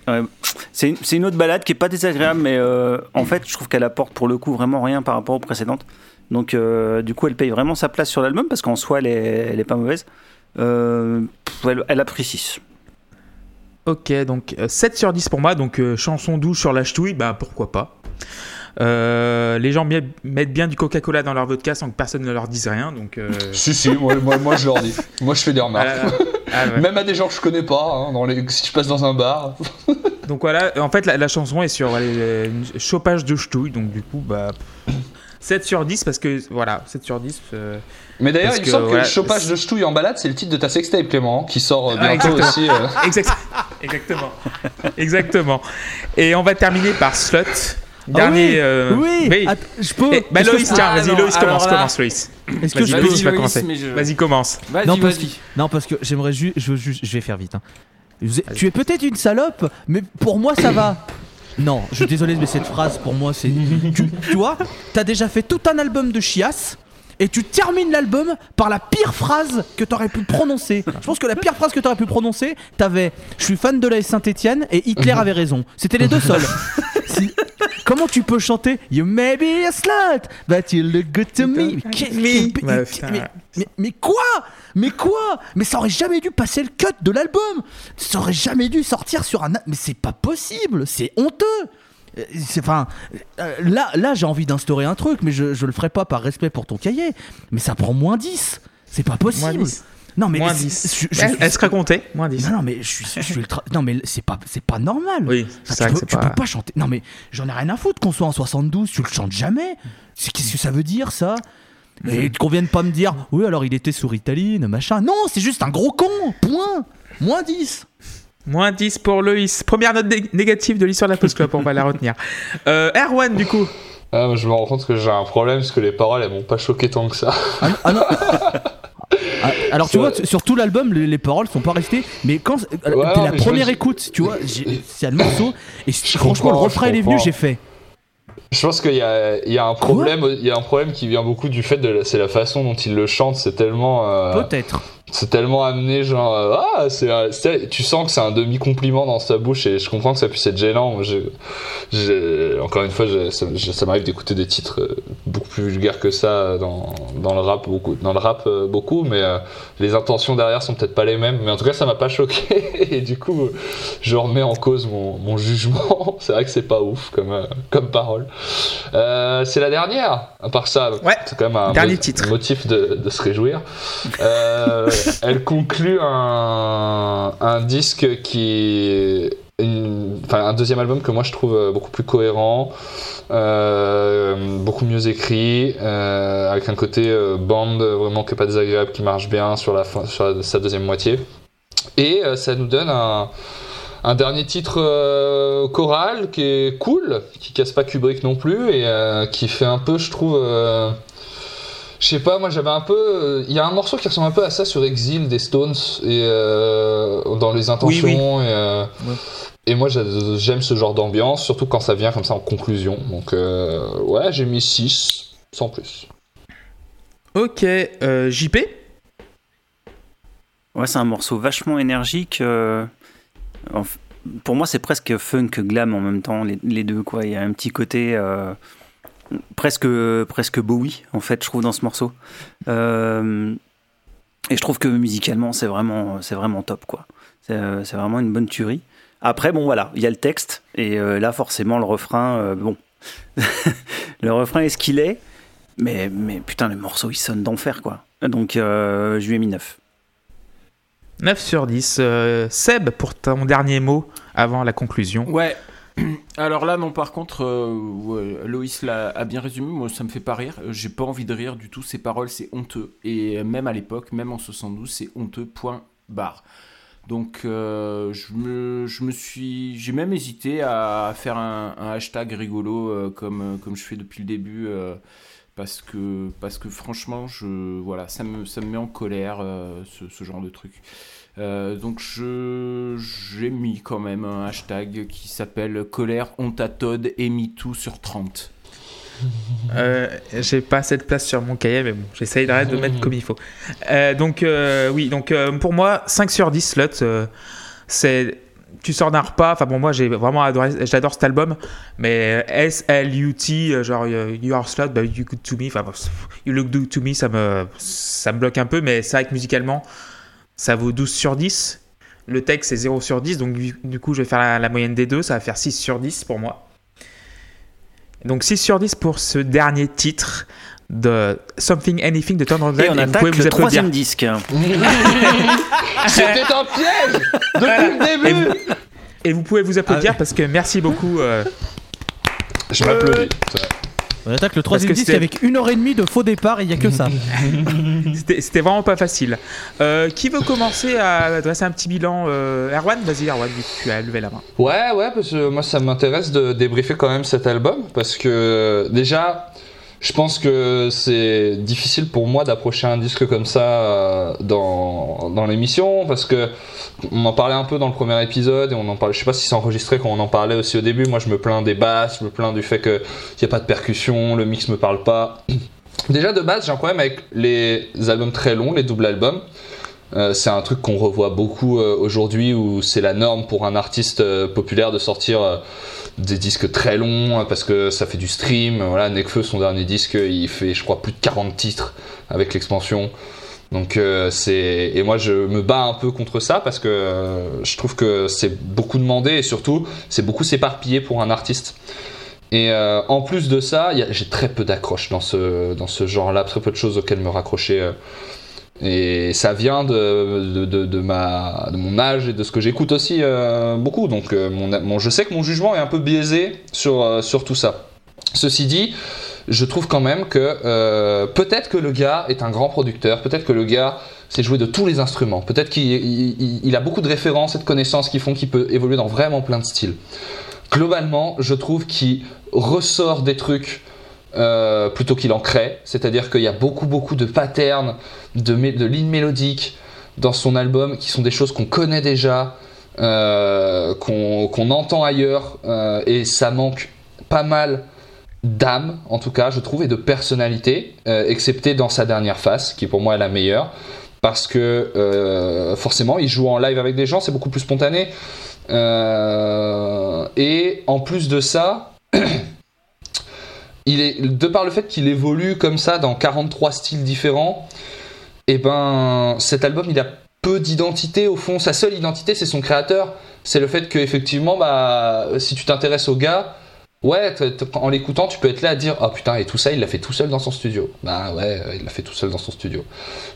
Euh. C'est une, c'est une autre balade qui est pas désagréable, mais euh, en fait, je trouve qu'elle apporte pour le coup vraiment rien par rapport aux précédentes. Donc, euh, du coup, elle paye vraiment sa place sur l'album parce qu'en soi, elle est, elle est pas mauvaise. Euh, elle, elle a pris 6. Ok, donc euh, 7 sur 10 pour moi. Donc euh, chanson douce sur la ch'touille, bah pourquoi pas. Euh, les gens mettent bien du Coca-Cola dans leur vodka sans que personne ne leur dise rien. Donc, euh, Si, si, moi, moi, moi, je leur dis. Moi je fais des remarques. ah, ah, ouais. Même à des gens que je connais pas, hein, dans les... si je passe dans un bar. Donc voilà, en fait la, la chanson est sur allez, euh, une chopage de ch'touille. Donc du coup, bah. 7 sur 10 parce que voilà, 7 sur 10. euh, Mais d'ailleurs, il me que, semble voilà, que chopage de ch'touille en balade, c'est le titre de ta sextape, Clément, qui sort euh, Ah, bientôt exactement. aussi. euh. Exact- Exactement. Exactement. Et on va terminer par Slut. Dernier. Ah euh, oui, att- je peux. Eh, bah que Loïs, tiens, Ah, vas-y, Loïs, commence, là- commence, Loïs. Est-ce que Vas-y, je Loïs, peux tu vas Loïs, commencer. mais je- Vas-y, commence. Vas-y, Non parce, vas-y. non parce que j'aimerais juste, je, vais faire vite. hein. Tu es peut-être une salope, mais pour moi ça va. Non, je suis désolé, mais cette phrase pour moi c'est. tu, tu vois, t'as déjà fait tout un album de chiasse. Et tu termines l'album par la pire phrase que t'aurais pu prononcer. Je pense que la pire phrase que t'aurais pu prononcer, t'avais Je suis fan de la Saint-Etienne et Hitler avait raison. C'était les deux seuls. Si- Comment tu peux chanter You may be a slut, but you look good to me. Mais mais- quoi? Mais quoi? Mais ça aurait jamais dû passer le cut de l'album. Ça aurait jamais dû sortir sur un... Mais c'est pas possible C'est honteux. Euh, c'est enfin euh, là là j'ai envie d'instaurer un truc mais je, je le ferai pas par respect pour ton cahier. Mais ça prend moins 10 c'est pas possible. Moins 10. Non mais Moins c'est- 10. je- je- Elle, elle sera comptée. Moins 10. non non mais je suis, ultra non mais c'est pas c'est pas normal Oui, c'est tu vrai que peux, tu pas. peux pas chanter. Non mais j'en ai rien à foutre qu'on soit en 72, tu le chantes jamais. C'est- Qu'est-ce que ça veut dire ça? Et qu'on vienne pas me dire oui alors il était sur Ritaline, machin. Non, c'est juste un gros con. Point. Moins 10. Moins 10 pour Loïs. Première note né- négative de l'histoire de la Post Club, on va la retenir. Euh, Erwan, du coup. Ah, je me rends compte que j'ai un problème parce que les paroles elles m'ont pas choqué tant que ça. Ah, non- ah non. alors tu vois sur tout l'album les, les paroles sont pas restées mais quand euh, la première écoute tu vois c'est le morceau et franchement le refrain il est venu j'ai fait. Je pense qu'il y a, il y a un problème, il y a un problème qui vient beaucoup du fait de c'est la façon dont il le chante, c'est tellement, euh, peut-être c'est tellement amené genre euh, ah c'est, euh, tu sens que c'est un demi compliment dans sa bouche et je comprends que ça puisse être gênant. Moi, encore une fois, ça, m'arrive d'écouter des titres euh, beaucoup plus vulgaires que ça dans, dans le rap beaucoup, dans le rap euh, beaucoup, mais euh, les intentions derrière sont peut-être pas les mêmes. Mais en tout cas, ça m'a pas choqué et du coup, je remets en cause mon, mon jugement. c'est vrai que c'est pas ouf comme euh, comme parole. Euh, c'est la dernière. À part ça, Ouais. c'est quand même un mo- titre. motif de, de se réjouir. Elle conclut un, disque qui une- un deuxième album que moi je trouve euh, beaucoup plus cohérent, euh, beaucoup mieux écrit, euh, avec un côté euh, band vraiment qui est pas désagréable, qui marche bien sur la fin, sur sa deuxième moitié. Et ça nous donne un, dernier titre choral qui est cool, qui casse pas Kubrick non plus et qui fait un peu, je trouve. Je sais pas, moi j'avais un peu. euh, Il y a un morceau qui ressemble un peu à ça sur Exile des Stones et euh, dans les intentions. Et, euh, Ouais. et moi j'a- j'aime ce genre d'ambiance, surtout quand ça vient comme ça en conclusion. Donc euh, ouais, j'ai mis 6, sans plus. Ok, euh, JP. Ouais, c'est un morceau vachement énergique. euh, pour moi, c'est presque funk glam en même temps, les, les deux. Quoi. Il y a un petit côté euh, presque, presque Bowie, en fait, je trouve, dans ce morceau. Euh, et je trouve que musicalement, c'est vraiment, c'est vraiment top. quoi. C'est euh, c'est vraiment une bonne tuerie. Après, bon, voilà, il y a le texte. Et euh, là, forcément, le refrain, euh, bon. le refrain est ce qu'il est. Mais, mais putain, le morceau, il sonne d'enfer, quoi. Donc, euh, je lui ai mis 9. 9 sur 10. Euh, Seb, pour ton dernier mot avant la conclusion. Ouais. Alors là, non, par contre, euh, Loïs l'a bien résumé. Moi, ça me fait pas rire. J'ai pas envie de rire du tout. Ces paroles, c'est honteux. Et même à l'époque, même en 72, c'est honteux. Point barre. Donc, euh, je, me, suis. J'ai même hésité à faire un, hashtag rigolo euh, comme, je fais depuis le début. parce que, parce que franchement, je, voilà, ça, me, ça me met en colère ce genre de truc. Euh, donc je j'ai mis quand même un hashtag qui s'appelle colère honte à Todd et MeToo sur 30. Euh, j'ai pas assez de place sur mon cahier, mais bon, j'essaye de mettre comme il faut. Euh, donc, oui, donc pour moi, 5 sur 10 slots, euh, c'est. Tu sors d'un repas, enfin bon, moi j'ai vraiment adoré, j'adore cet album, mais S-L-U-T, genre You are slot, but you good to me, enfin You look good to me, ça me, ça me bloque un peu, mais c'est vrai que musicalement, ça vaut 12 sur 10. Le texte c'est 0 sur 10, donc du, du coup je vais faire la, la moyenne des deux, ça va faire 6 sur 10 pour moi. Donc 6 sur 10 pour ce dernier titre de Something Anything de Tom Et Rundgren. on Et vous pouvez attaque vous le applaudir. troisième disque. C'était un piège depuis le Et début. vous, et vous pouvez vous applaudir Ah oui. parce que merci beaucoup. euh, Je m'applaudis. On attaque le troisième que disque avec une heure et demie de faux départ et il n'y a que ça. C'était c'était vraiment pas facile. Euh, qui veut commencer à dresser un petit bilan euh, Erwan, vas-y Erwan, vu que tu as levé la main. Ouais, ouais, parce que moi ça m'intéresse de débriefer quand même cet album parce que déjà, je pense que c'est difficile pour moi d'approcher un disque comme ça euh, dans, dans l'émission parce que on en parlait un peu dans le premier épisode et on en parlait, je sais pas si c'est enregistré quand on en parlait aussi au début. Moi je me plains des basses, je me plains du fait qu'il n'y a pas de percussion, le mix me parle pas. Déjà de base, j'ai un problème avec les albums très longs, les doubles albums. Euh, c'est un truc qu'on revoit beaucoup euh, aujourd'hui où c'est la norme pour un artiste populaire de sortir des disques très longs euh, parce que ça fait du stream. Voilà, Nekfeu, son dernier disque, il fait je crois plus de 40 titres avec l'expansion. Donc euh, c'est et moi je me bats un peu contre ça parce que euh, je trouve que c'est beaucoup demandé et surtout c'est beaucoup s'éparpiller pour un artiste. Et euh, en plus de ça, j'ai très peu d'accroches dans ce dans ce genre-là, très peu de choses auxquelles me raccrocher. Et ça vient de, de, de, ma, de mon âge et de ce que j'écoute aussi euh, beaucoup. Donc euh, mon, mon- je sais que mon jugement est un peu biaisé sur, euh, sur tout ça. Ceci dit, je trouve quand même que peut-être que le gars est un grand producteur, peut-être que le gars sait jouer de tous les instruments, peut-être qu'il il- il- il a beaucoup de références et de connaissances qui font qu'il peut évoluer dans vraiment plein de styles. Globalement, je trouve qu'il ressort des trucs euh, plutôt qu'il en crée, c'est-à-dire qu'il y a beaucoup beaucoup de patterns, de, lignes mélodiques dans son album qui sont des choses qu'on connaît déjà, euh, qu'on entend ailleurs, euh, et ça manque pas mal d'âme, en tout cas, je trouve, et de personnalité, excepté dans sa dernière face, qui pour moi est la meilleure, parce que forcément, il joue en live avec des gens, c'est beaucoup plus spontané, et en plus de ça, il est, de par le fait qu'il évolue comme ça dans 43 styles différents, et ben cet album il a peu d'identité au fond. Sa seule identité c'est son créateur. C'est le fait que effectivement bah si tu t'intéresses au gars, ouais en l'écoutant tu peux être là à dire ah putain et tout ça il l'a fait tout seul dans son studio. Bah ouais euh, il l'a fait tout seul dans son studio.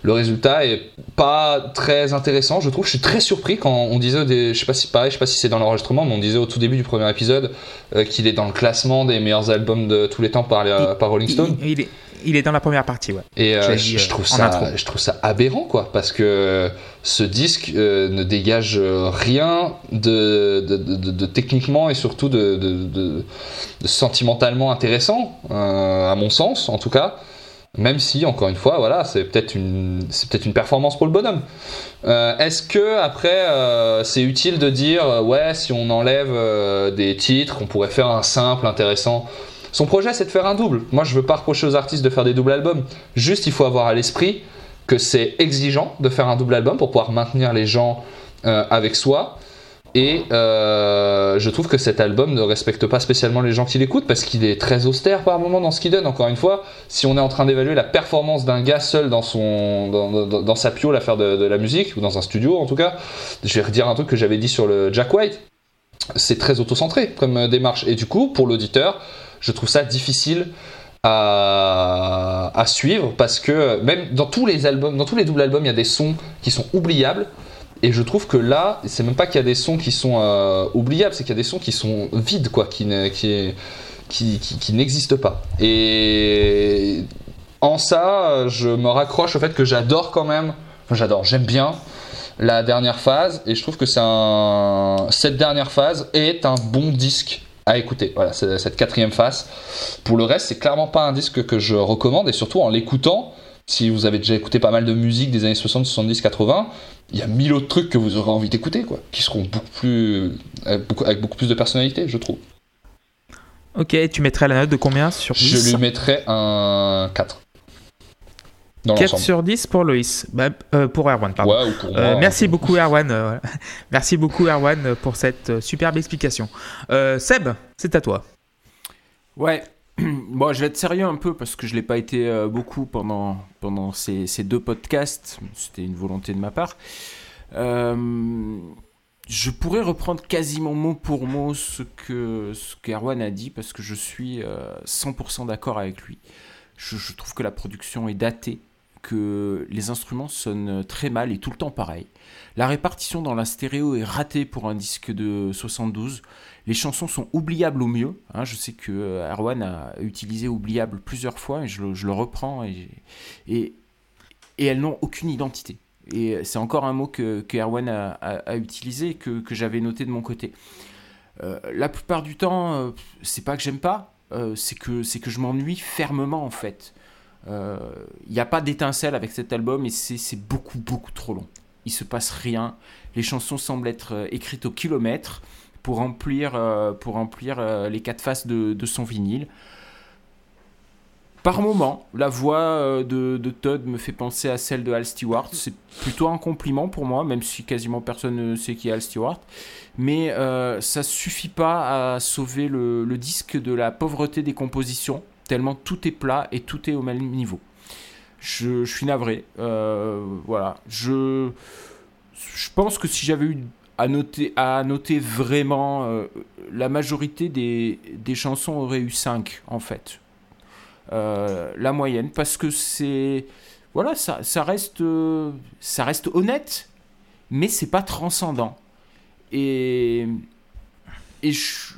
Le résultat est pas très intéressant je trouve. Je suis très surpris quand on disait des, je sais pas si pareil je sais pas si c'est dans l'enregistrement mais on disait au tout début du premier épisode euh, qu'il est dans le classement des meilleurs albums de tous les temps par, par Rolling Stone. Il, il est, il est dans la première partie, ouais. Et euh, Je l'ai je, dit, je euh, trouve ça, je trouve ça aberrant, quoi, parce que ce disque euh, ne dégage rien de, de, de- de- de techniquement et surtout de, sentimentalement intéressant, euh, à mon sens, en tout cas. Même si, encore une fois, voilà, c'est peut-être une, c'est peut-être une performance pour le bonhomme. Euh, Est-ce que après, euh, c'est utile de dire, ouais, si on enlève euh, des titres, on pourrait faire un simple intéressant son projet, c'est de faire un double. Moi, je veux pas reprocher aux artistes de faire des doubles albums. Juste, il faut avoir à l'esprit que c'est exigeant de faire un double album pour pouvoir maintenir les gens euh, avec soi. Et euh, je trouve que cet album ne respecte pas spécialement les gens qui l'écoutent parce qu'il est très austère par moment dans ce qu'il donne. Encore une fois, si on est en train d'évaluer la performance d'un gars seul dans, son, dans sa piole à faire de, de la musique, ou dans un studio en tout cas, je vais redire un truc que j'avais dit sur le Jack White. C'est très autocentré comme euh, démarche. Et du coup, pour l'auditeur, je trouve ça difficile à, suivre parce que même dans tous les albums, dans tous les doubles albums, il y a des sons qui sont oubliables. Et je trouve que là, c'est même pas qu'il y a des sons qui sont euh, oubliables, c'est qu'il y a des sons qui sont vides, quoi, qui, qui, qui, n'existent pas. Et en ça, je me raccroche au fait que j'adore quand même, enfin, j'adore, j'aime bien la dernière phase, et je trouve que c'est cette dernière phase est un bon disque à écouter. Voilà, cette quatrième phase. Pour le reste, c'est clairement pas un disque que je recommande, et surtout en l'écoutant, si vous avez déjà écouté pas mal de musique des années 60, 70, 80, il y a mille autres trucs que vous aurez envie d'écouter, quoi, qui seront beaucoup plus, avec beaucoup, avec beaucoup plus de personnalité, je trouve. Ok, tu mettrais la note de combien sur 10 Je lui mettrais un 4. Dans 4 l'ensemble. sur 10 pour Loïs. Bah, euh, pour Erwan, pardon. Ouais, ou pour moi. Euh, merci beaucoup Erwan. voilà. merci beaucoup Erwan pour cette euh, superbe explication. Euh, Seb, c'est à toi. Ouais. Bon, je vais être sérieux un peu parce que je l'ai pas été euh, beaucoup pendant, pendant ces, ces deux podcasts. C'était une volonté de ma part. Euh, je pourrais reprendre quasiment mot pour mot ce que ce qu'Erwan a dit parce que je suis euh, 100% d'accord avec lui. Je, je trouve que la production est datée, que les instruments sonnent très mal et tout le temps pareil. La répartition dans la stéréo est ratée pour un disque de 72. Les chansons sont oubliables au mieux. hein. je sais que euh, Erwan a utilisé oubliable plusieurs fois et je le, reprends et, elles n'ont aucune identité. Et c'est encore un mot que, que Erwan a, utilisé que, que j'avais noté de mon côté. Euh, la plupart du temps, euh, c'est pas que j'aime pas, c'est que, c'est que je m'ennuie fermement en fait. Il n'y a pas d'étincelle avec cet album et c'est beaucoup beaucoup trop long. Il se passe rien. Les chansons semblent être euh, écrites au kilomètre pour remplir, euh, pour remplir euh, les quatre faces de, son vinyle. Par moment, la voix euh, de, Todd me fait penser à celle de Al Stewart. C'est plutôt un compliment pour moi, même si quasiment personne ne sait qui est Al Stewart. Mais euh, ça suffit pas à sauver le disque de la pauvreté des compositions, tellement tout est plat et tout est au même niveau. Je, suis navré. euh, voilà. Je, je pense que si j'avais eu à noter, à noter vraiment, euh, la majorité des, des chansons auraient eu 5 en fait. Euh, la moyenne, parce que c'est. Voilà, ça, ça, reste, ça reste honnête, mais c'est pas transcendant. Et. Et je-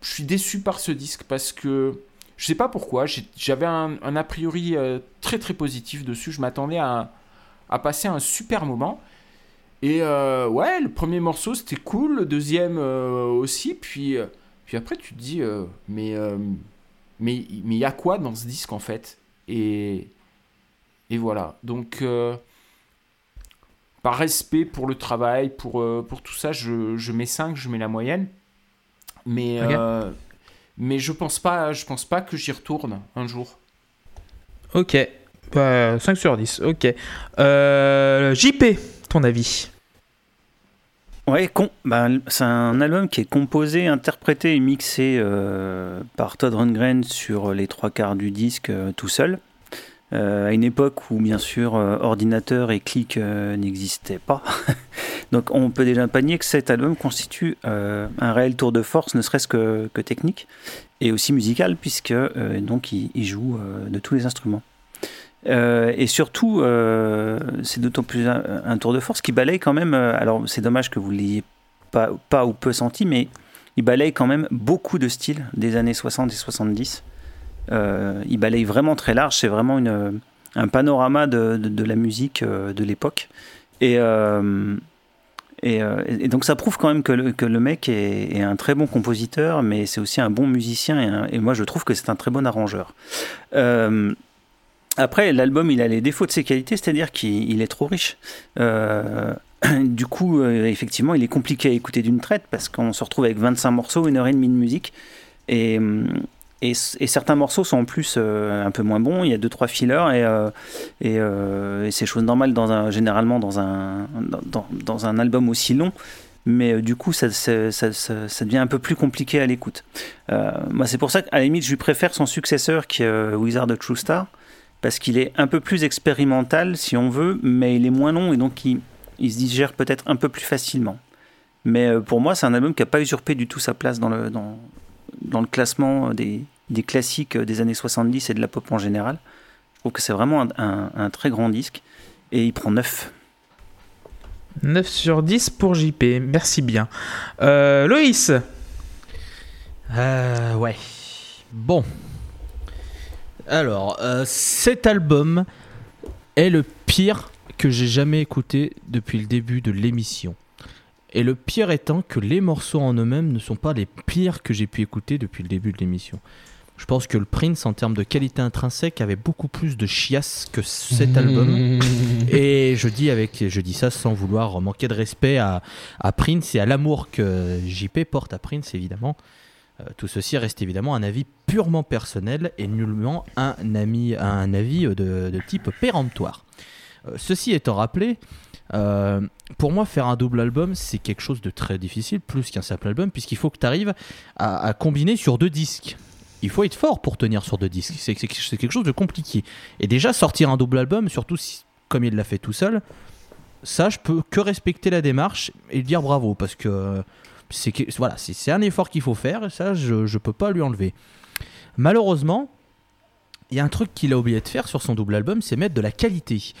je suis déçu par ce disque parce que. Je sais pas pourquoi, j'avais un, un a priori euh, très très positif dessus. Je m'attendais à, à passer un super moment. Et euh, ouais, le premier morceau c'était cool, le deuxième euh, aussi. Puis, puis après tu te dis, mais mais mais il y a quoi dans ce disque en fait? Et et voilà. Donc par respect pour le travail, pour pour tout ça, je, je mets 5, je mets la moyenne. Mais euh, mais je pense pas je pense pas que j'y retourne un jour. Ok. Bah, 5 sur 10. Ok. Euh, JP, ton avis Ouais, con- bah, c'est un album qui est composé, interprété et mixé euh, par Todd Rundgren sur les trois quarts du disque euh, tout seul. Euh, à une époque où, bien sûr, euh, ordinateur et clic euh, n'existaient pas. Donc, on peut déjà pas nier que cet album constitue euh, un réel tour de force, ne serait-ce que, que technique et aussi musical, puisque euh, donc joue euh, de tous les instruments. Et surtout, c'est d'autant plus un, tour de force qui balaye quand même. alors, c'est dommage que vous ne l'ayez pas, ou peu senti, mais il balaye quand même beaucoup de styles des années 60 et 70. Euh, il balaye vraiment très large. C'est vraiment un panorama de, la musique de l'époque. Et, et, euh, et donc, ça prouve quand même que le, que le mec est, un très bon compositeur, mais c'est aussi un bon musicien. Et, moi, je trouve que c'est un très bon arrangeur. Euh, après, l'album, il a les défauts de ses qualités, c'est-à-dire qu'il il est trop riche. Euh, du coup, effectivement, il est compliqué à écouter d'une traite parce qu'on se retrouve avec 25 morceaux, une heure et demie de musique. Et, hum, et, certains morceaux sont en plus euh, un peu moins bons. Il y a deux, trois fillers et, euh, euh, c'est chose normale généralement dans un, dans, un album aussi long. Mais du coup, ça, devient un peu plus compliqué à l'écoute. Moi, c'est pour ça qu'à la limite, je lui préfère son successeur qui est Wizard of True Star parce qu'il est un peu plus expérimental si on veut, mais il est moins long et donc il, se digère peut-être un peu plus facilement. Mais pour moi, c'est un album qui n'a pas usurpé du tout sa place dans le, dans le classement des, des classiques des années 70 et de la pop en général. Je trouve que c'est vraiment un, un- un très grand disque et il prend 9. 9 sur 10 pour JP, merci bien. Euh, Loïs Euh, ouais. Bon. Alors, euh, cet album est le pire que j'ai jamais écouté depuis le début de l'émission. Et le pire étant que les morceaux en eux-mêmes ne sont pas les pires que j'ai pu écouter depuis le début de l'émission. Je pense que le Prince, en termes de qualité intrinsèque, avait beaucoup plus de chiasse que cet album. Et je dis, avec, je dis ça sans vouloir manquer de respect à, à Prince et à l'amour que JP porte à Prince, évidemment. Euh, tout ceci reste évidemment un avis purement personnel et nullement un, ami, un avis de, de type péremptoire. Euh, ceci étant rappelé, euh, pour moi, faire un double album, c'est quelque chose de très difficile, plus qu'un simple album, puisqu'il faut que tu arrives à, combiner sur deux disques. Il faut être fort pour tenir sur deux disques. C'est quelque chose de compliqué. Et déjà, sortir un double album, surtout comme il l'a fait tout seul, ça, je peux que respecter la démarche et dire bravo, parce que voilà, c'est c'est un effort qu'il faut faire, et ça, je ne peux pas lui enlever. Malheureusement, il y a un truc qu'il a oublié de faire sur son double album, c'est mettre de la qualité.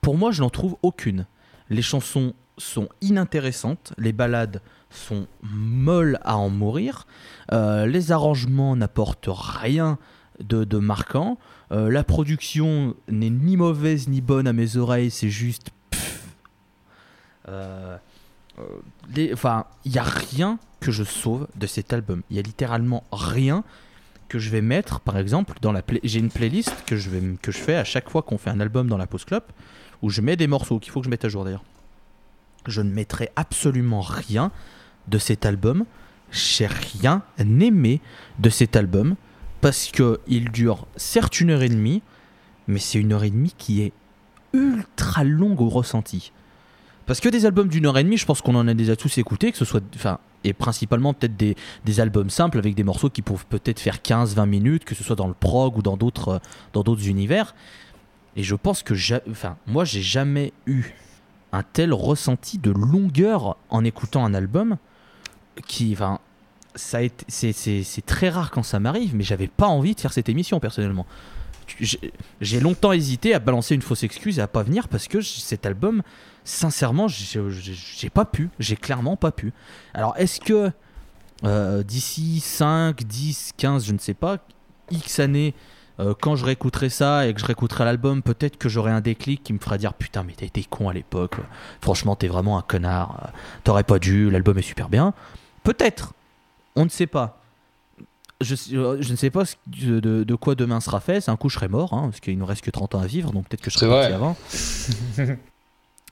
Pour moi, je n'en trouve aucune. Les chansons sont inintéressantes, les ballades sont molles à en mourir, euh, les arrangements n'apportent rien de, marquant, euh, la production n'est ni mauvaise ni bonne à mes oreilles, c'est juste... Euh, Enfin, il n'y a rien que je sauve de cet album. Il y a littéralement rien que je vais mettre, par exemple, dans la j'ai une playlist que je, fais à chaque fois qu'on fait un album dans la Post Club, où je mets des morceaux qu'il faut que je mette à jour d'ailleurs. Je ne mettrai absolument rien de cet album. J'ai rien aimé de cet album parce que il dure certes une heure et demie, mais c'est une heure et demie qui est ultra longue au ressenti. Parce que des albums d'une heure et demie, je pense qu'on en a déjà tous écouté, que ce soit, enfin, et principalement peut-être des, des albums simples avec des morceaux qui peuvent peut-être faire 15-20 minutes, que ce soit dans le prog ou dans d'autres, euh, dans d'autres univers. Et je pense que, enfin, moi, j'ai jamais eu un tel ressenti de longueur en écoutant un album qui, enfin, ça a été, c'est, très rare quand ça m'arrive, mais j'avais pas envie de faire cette émission personnellement. J'ai, longtemps hésité à balancer une fausse excuse et à pas venir parce que cet album, sincèrement, j'ai pas pu, j'ai clairement pas pu. Alors, est-ce que euh, d'ici 5, 10, 15, je ne sais pas, X années, euh, quand je réécouterai ça et que je réécouterai l'album, peut-être que j'aurai un déclic qui me fera dire Putain, mais t'as été con à l'époque, franchement, t'es vraiment un connard, euh, t'aurais pas dû, l'album est super bien. Peut-être, on ne sait pas. Je, euh, je ne sais pas de, de- de quoi demain sera fait. C'est un coup, je serai mort, hein, parce qu'il nous reste que 30 ans à vivre, donc peut-être que je serai parti avant.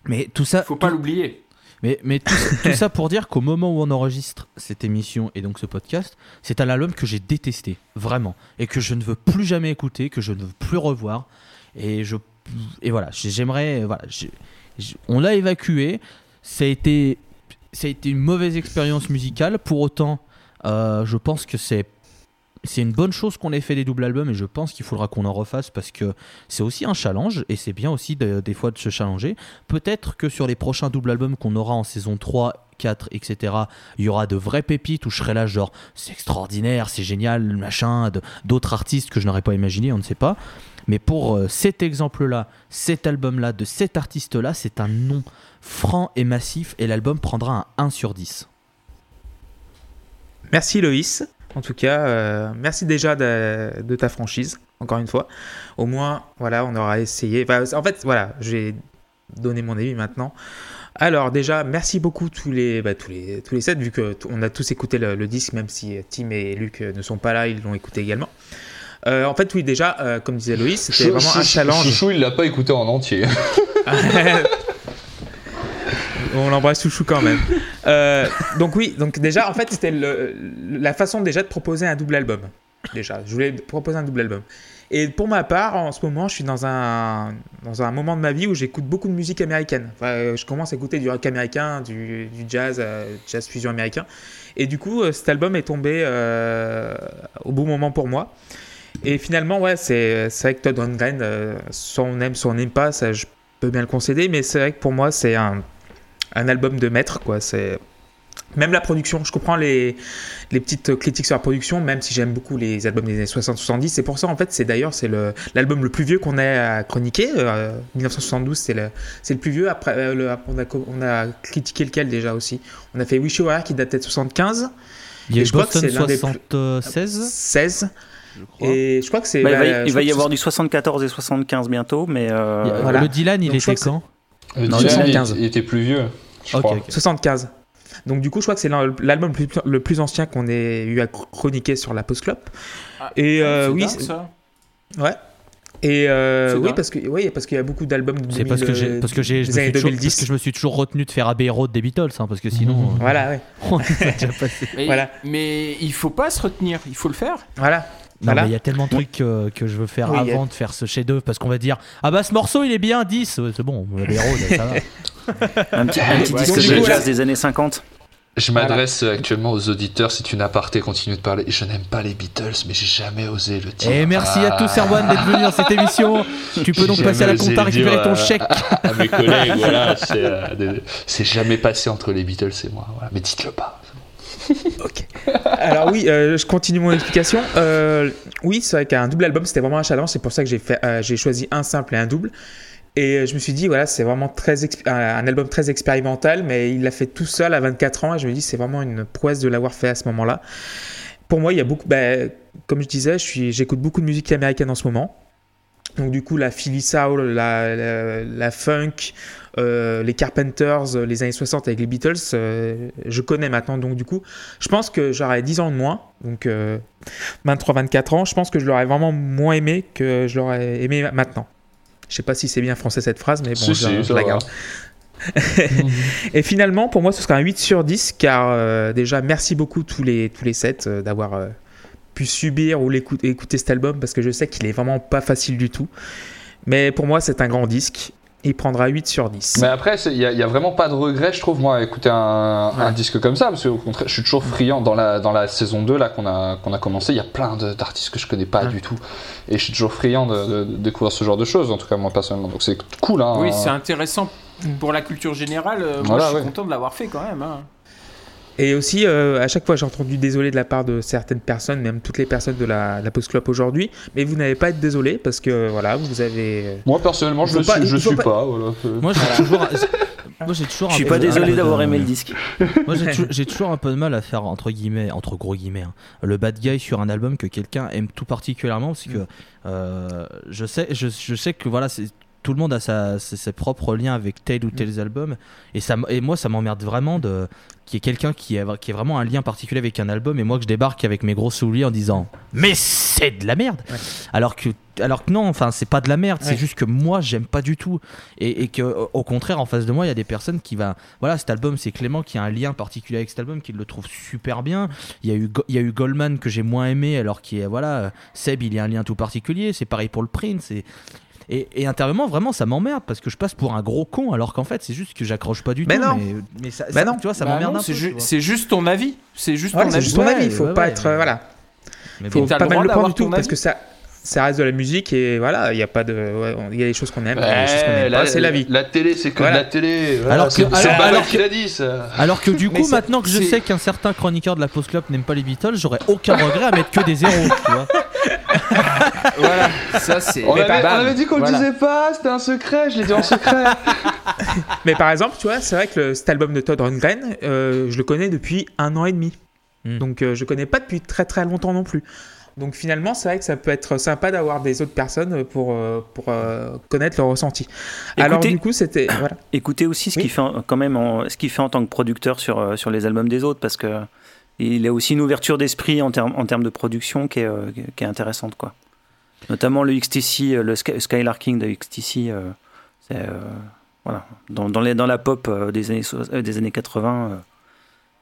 mais tout ça, Faut pas l'oublier. Mais, mais tout, tout ça pour dire qu'au moment où on enregistre cette émission et donc ce podcast, c'est un album que j'ai détesté, vraiment, et que je ne veux plus jamais écouter, que je ne veux plus revoir. Et, je, et voilà, j'ai- j'aimerais. Voilà, j'ai- j'ai- on l'a évacué. Ça a, été, ça a été une mauvaise expérience musicale. Pour autant, euh, je pense que c'est. C'est une bonne chose qu'on ait fait des doubles albums et je pense qu'il faudra qu'on en refasse parce que c'est aussi un challenge et c'est bien aussi de- des fois de se challenger. Peut-être que sur les prochains doubles albums qu'on aura en saison 3, 4, etc., il y aura de vraies pépites où je serai là, genre, c'est extraordinaire, c'est génial, machin, d'autres artistes que je n'aurais pas imaginé, on ne sait pas. Mais pour euh, cet exemple-là, cet album-là, de cet artiste-là, c'est un nom franc et massif et l'album prendra un 1 sur 10. Merci Loïs. En tout cas, euh, merci déjà de, de ta franchise, encore une fois. Au moins, voilà, on aura essayé. Enfin, en fait, voilà, j'ai donné mon avis maintenant. Alors déjà, merci beaucoup tous les, bah, tous les, tous les sept, vu que t- on a tous écouté le, le disque, même si Tim et Luc euh, ne sont pas là, ils l'ont écouté également. Euh, en fait, oui, déjà, euh, comme disait Loïs, c'était vraiment un challenge. Chouchou, il l'a pas écouté en entier. On l'embrasse chouchou quand même. Euh, donc oui, donc déjà en fait c'était la façon déjà de proposer un double album. Déjà, je voulais proposer un double album. Et pour ma part, en ce moment, je suis dans un dans un moment de ma vie où j'écoute beaucoup de musique américaine. Enfin, euh, je commence à écouter du rock américain, du, du jazz, euh, jazz fusion américain. Et du coup, euh, cet album est tombé au bon moment pour moi. Et finalement, ouais, c'est vrai que Todd Rundgren, soit on aime, soit on n'aime pas, ça je peux bien le concéder, mais c'est vrai que pour moi, c'est un un album de maître, quoi. C'est Même la production, je comprends les, les petites critiques sur la production, même si j'aime beaucoup les albums des années 60-70. C'est pour ça, en fait, c'est d'ailleurs c'est le- l'album le, plus vieux qu'on ait à chroniquer. Euh, 1972, c'est le, c'est le plus vieux. Après, euh, le- on, a, on a critiqué lequel déjà aussi? On a fait Wish You Were Here qui datait de 75, Il y a Et je crois que c'est l'un des plus- 76, 16, je crois. et je crois que c'est. Bah, il va, bah, y- il va avoir du 74 et 75 bientôt, mais euh, voilà. Le Dylan, il Donc, était que quand? Le Non, Dylan, il- 75. il était plus vieux, je crois. ok. 75. Donc du coup, je crois que c'est l'al- l'album le plus, ancien qu'on ait eu à chroniquer sur la Post Club. Ah, Et euh, c'est oui, dingue, ça. ouais. Et euh, oui, dingue. parce que oui, parce qu'il y a beaucoup d'albums de C'est parce que j'ai parce que j'ai je des me années suis toujours, 2010. parce que je me suis toujours retenu de faire Abbey Road des Beatles hein, parce que sinon euh, Voilà, ouais. on est déjà passé. Mais, Voilà. mais il faut pas se retenir, il faut le faire. Voilà. Non Voilà. mais il y a tellement de trucs euh, que je veux faire Oui, a- avant de faire ce chef-d'œuvre parce qu'on va dire ah bah ce morceau il est bien 10 Ouais, c'est bon Abbey Road ça va. un petit, un petit Ouais, disque de jazz là- des années 50. Je m'adresse actuellement aux auditeurs, si tu n'as pas arrêté, continue de parler. Je n'aime pas les Beatles, mais j'ai jamais osé le dire. Et merci à tous Erwan d'être venu dans cette émission. Tu peux donc passer à la compta récupérer ton à- chèque. À, à mes collègues, voilà. C'est euh, c'est jamais passé entre les Beatles et moi. Voilà. Mais dites-le pas. Alors oui, euh, je continue mon explication. Euh, oui, c'est vrai qu'un double album, c'était vraiment un challenge. C'est pour ça que euh, j'ai choisi un simple et un double. Et je me suis dit, voilà, c'est vraiment très un, album très expérimental, mais il l'a fait tout seul à 24 ans. Et je me dis, c'est vraiment une prouesse de l'avoir fait à ce moment-là. Pour moi, il y a beaucoup, bah, comme je disais, j'écoute beaucoup de musique américaine en ce moment. Donc du coup, la Philly Soul, la, la, la funk, euh, les Carpenters, euh, les années 60 avec les Beatles, euh, je connais maintenant. Donc du coup, je pense que j'aurais 10 ans de moins, donc euh, 23-24 ans, je pense que je l'aurais vraiment moins aimé que je l'aurais aimé maintenant. Je sais pas si c'est bien français cette phrase, mais bon, Si, je, si, je la garde. Et finalement, pour moi, ce sera un 8 sur 10, car euh, déjà, merci beaucoup tous les, tous les 7 d'avoir euh, pu subir ou l'écoute- écouter cet album, parce que je sais qu'il est vraiment pas facile du tout. Mais pour moi, c'est un grand disque. Il prendra 8 sur 10. Mais après, il n'y a, il y a vraiment pas de regret, je trouve, moi, à écouter un, disque comme ça, parce qu'au contraire, je suis toujours friand. Dans la, dans la saison 2 là, qu'on a, qu'on a commencé, il y a plein de- d'artistes que je connais pas Ouais. du tout. Et je suis toujours friand de, de- de découvrir ce genre de choses, en tout cas, moi, personnellement. Donc c'est cool, hein. Oui, c'est intéressant pour la culture générale. moi, Voilà, je suis ouais. content de l'avoir fait quand même. hein. Et aussi, euh, à chaque fois, j'ai entendu désolé de la part de certaines personnes, même toutes les personnes de la, la Post Club aujourd'hui. Mais vous n'avez pas à être désolé parce que voilà, vous avez. euh, Moi, personnellement, je pas- suis, je suis pas- pas. voilà. Moi j'ai toujours moi j'ai toujours Je suis pas désolé d'avoir de- aimé le disque. Moi j'ai toujours, j'ai toujours un peu de mal à faire entre guillemets, entre gros guillemets, hein, le bad guy sur un album que quelqu'un aime tout particulièrement parce que euh, je sais, je, je sais que voilà, c'est tout le monde a sa, ses, ses propres liens avec tel ou tel album. Et ça et moi ça m'emmerde vraiment de qu'il y ait quelqu'un qui a qui ait vraiment un lien particulier avec un album et moi que je débarque avec mes gros souliers en disant mais c'est de la merde. Ouais. alors que alors que non enfin c'est pas de la merde c'est juste que moi j'aime pas du tout. Et, et que au- contraire en face de moi il y a des personnes qui va voilà cet album c'est Clément qui a un lien particulier avec cet album qui le trouve super bien. Il y a eu il y a eu Goldman que j'ai moins aimé alors qui est voilà Seb il y a un lien tout particulier. C'est pareil pour le Prince et et, et intérieurement, vraiment, ça m'emmerde parce que je passe pour un gros con alors qu'en fait, c'est juste que j'accroche pas du Mais tout. non. Mais, mais ça, Bah ça- non. tu vois, ça Bah m'emmerde c'est ju- juste ton avis. C'est juste ton avis. juste ton Ouais, avis. Il faut ouais, pas ouais, être. euh, voilà. Mais faut pas mal le prendre du tout parce que ça. Ça reste de la musique et voilà, il y a pas de, ouais, il y a des choses qu'on aime, a choses qu'on pas, c'est la vie. La télé, c'est que Voilà. de la télé. Voilà, Alors c'est que- c'est alors- alors qui l'a dit, ça. Alors que du coup, maintenant que je c'est- sais qu'un certain chroniqueur de la Post Club n'aime pas les Beatles, j'aurais aucun regret à mettre que des zéros. tu vois. Voilà, ça c'est. On avait, bam, on avait dit qu'on voilà. le disait pas, c'était un secret, je l'ai dit en secret. Mais par exemple, tu vois, c'est vrai que le- cet album de Todd Rundgren, euh, je le connais depuis un an et demi. Hmm. Donc euh, je connais pas depuis très très longtemps non plus. Donc finalement, c'est vrai que ça peut être sympa d'avoir des autres personnes pour, euh, pour euh, connaître leur ressenti. Alors du coup, c'était... Voilà. Écoutez aussi ce Oui. qu'il fait en- quand même en, ce qu'il fait en tant que producteur sur, euh, sur les albums des autres parce que il a aussi une ouverture d'esprit en termes en termes de production qui est, euh, qui est intéressante quoi. Notamment le XTC, le Sky- Skylarking de XTC, euh, c'est voilà dans, dans, les, dans la pop des années des années 80, euh,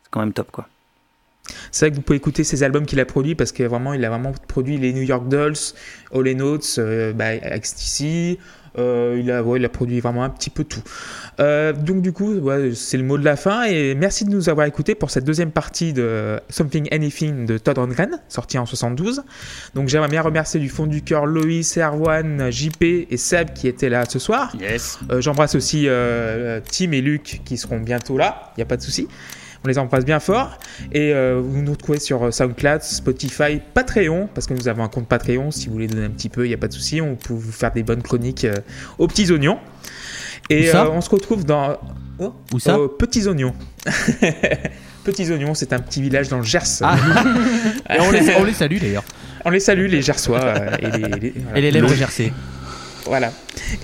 c'est quand même top quoi. C'est vrai que vous pouvez écouter ces albums qu'il a produits parce que vraiment, il a vraiment produit les New York Dolls, All Notes, euh, bah, XTC. euh, il, a, ouais, il a produit vraiment un petit peu tout. Euh, donc du coup, ouais, c'est le mot de la fin et merci de nous avoir écoutés pour cette deuxième partie de Something Anything de Todd Rundgren, sorti en 72. Donc j'aimerais bien remercier du fond du cœur Loïs, Erwan, JP et Seb qui étaient là ce soir. Yes. Euh, J'embrasse aussi Tim et Luc qui seront bientôt là, il n'y a pas de souci. On les embrasse bien fort. Et euh, vous nous retrouvez sur SoundCloud, Spotify, Patreon, parce que nous avons un compte Patreon. Si vous voulez donner un petit peu, il n'y a pas de souci. On peut vous faire des bonnes chroniques euh, aux petits oignons. Et Où ça euh, on se retrouve dans. Oh, Où ça Petits Oignons. Petits Oignons, c'est un petit village dans le Gers. Ah. Et on, les, on les salue d'ailleurs. On les salue, les Gersois. euh, et les, les- voilà. Et les lèvres GRC. Voilà.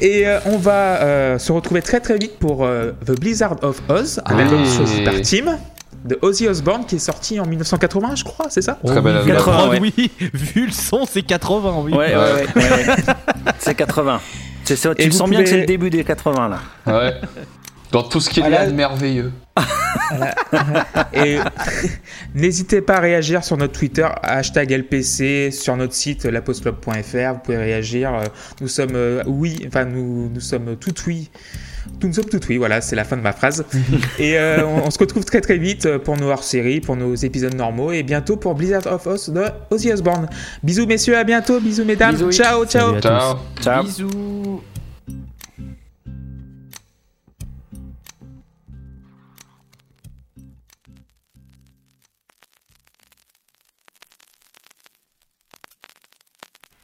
Et euh, on va euh, se retrouver très très vite pour euh, The Blizzard of Oz, un album choisi par Tim de Ozzy Osbourne qui est sorti en 1980, je crois, c'est ça Très bel album. 80, ouais. oui, vu le son, c'est 80, oui. Ouais, ouais, ouais. ouais. c'est 80. C'est ça, Et tu sens bien que c'est le début des 80 là. Ouais. Dans tout ce qu'il y a de merveilleux. Et n'hésitez pas à réagir sur notre Twitter, hashtag LPC, sur notre site lapostclub.fr. Vous pouvez réagir. Nous sommes euh, oui, enfin nous, nous sommes tout oui. Nous sommes tout oui, voilà, c'est la fin de ma phrase. et euh, on, on se retrouve très très vite euh, pour nos hors-séries, pour nos épisodes normaux et bientôt pour Blizzard of Oz de Ozzy Osbourne. Bisous messieurs, à bientôt, bisous mesdames, Bisous. ciao ciao. Ciao. Ciao. Bisous.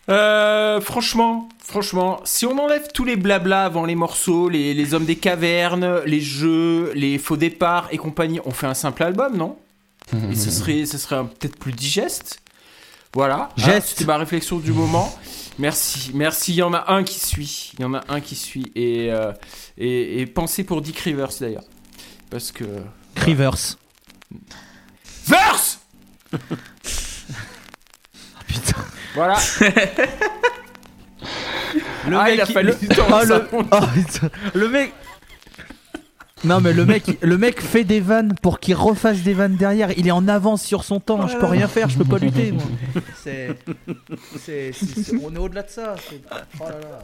Euh, franchement, franchement, si on enlève tous les blabla avant les morceaux, les, les hommes des cavernes, les jeux, les faux départs et compagnie, on fait un simple album, non? Et ce serait, ce serait peut-être plus digeste. Voilà. Hein, Geste. C'était ma réflexion du moment. Merci, merci. Il y en a un qui suit. Il y en a un qui suit. Et, euh, et, et pensez pour Dick Rivers d'ailleurs. Parce que. Rivers. Verse Putain. Voilà. Le Ah, mec, il a fallu le... du temps, Ah, le... Ah, le mec. Non mais le mec, le mec fait des vannes pour qu'il refasse des vannes derrière. Il est en avance sur son temps. Je peux rien faire, je peux pas lutter. Moi. C'est, c'est, c'est- c'est- on est au-delà de ça. c'est- Oh là là.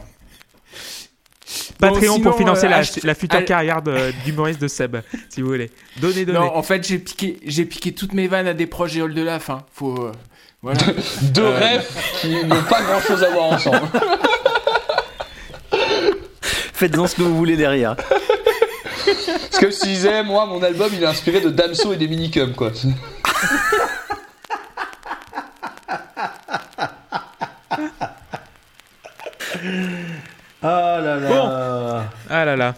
Patreon Bon, pour financer euh, la, ach- la future carrière de- d'humoriste de Seb, si vous voulez. Donnez, donnez. Non, en fait, j'ai piqué, j'ai piqué toutes mes vannes à des projets All de la fin. Faut. Voilà. Deux Euh. rêves qui n'ont pas grand chose à voir ensemble. Faites-en ce que vous voulez derrière. Parce que je disais, moi, mon album, il est inspiré de Damso et des minicums, quoi. Ah là là. Ah là là.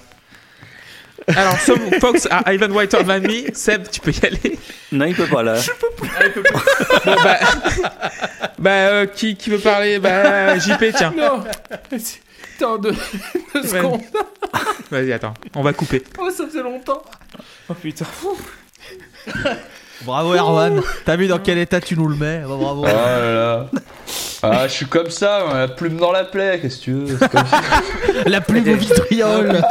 Alors, some folks are even whiter than me. Seb, tu peux y aller? Non, il peut pas là. Bon, bah, bah euh, qui, qui veut parler? Bah, JP, tiens. non Attends, deux, deux Ouais. secondes. Vas-y, attends. On va couper. Oh, ça faisait longtemps. Oh putain. Bravo Erwan. T'as vu dans quel état tu nous le mets? Bah, Bravo. Oh là là. Ah, je suis comme ça, la plume dans la plaie, qu'est-ce que tu veux? C'est comme ça. La plume au vitriol.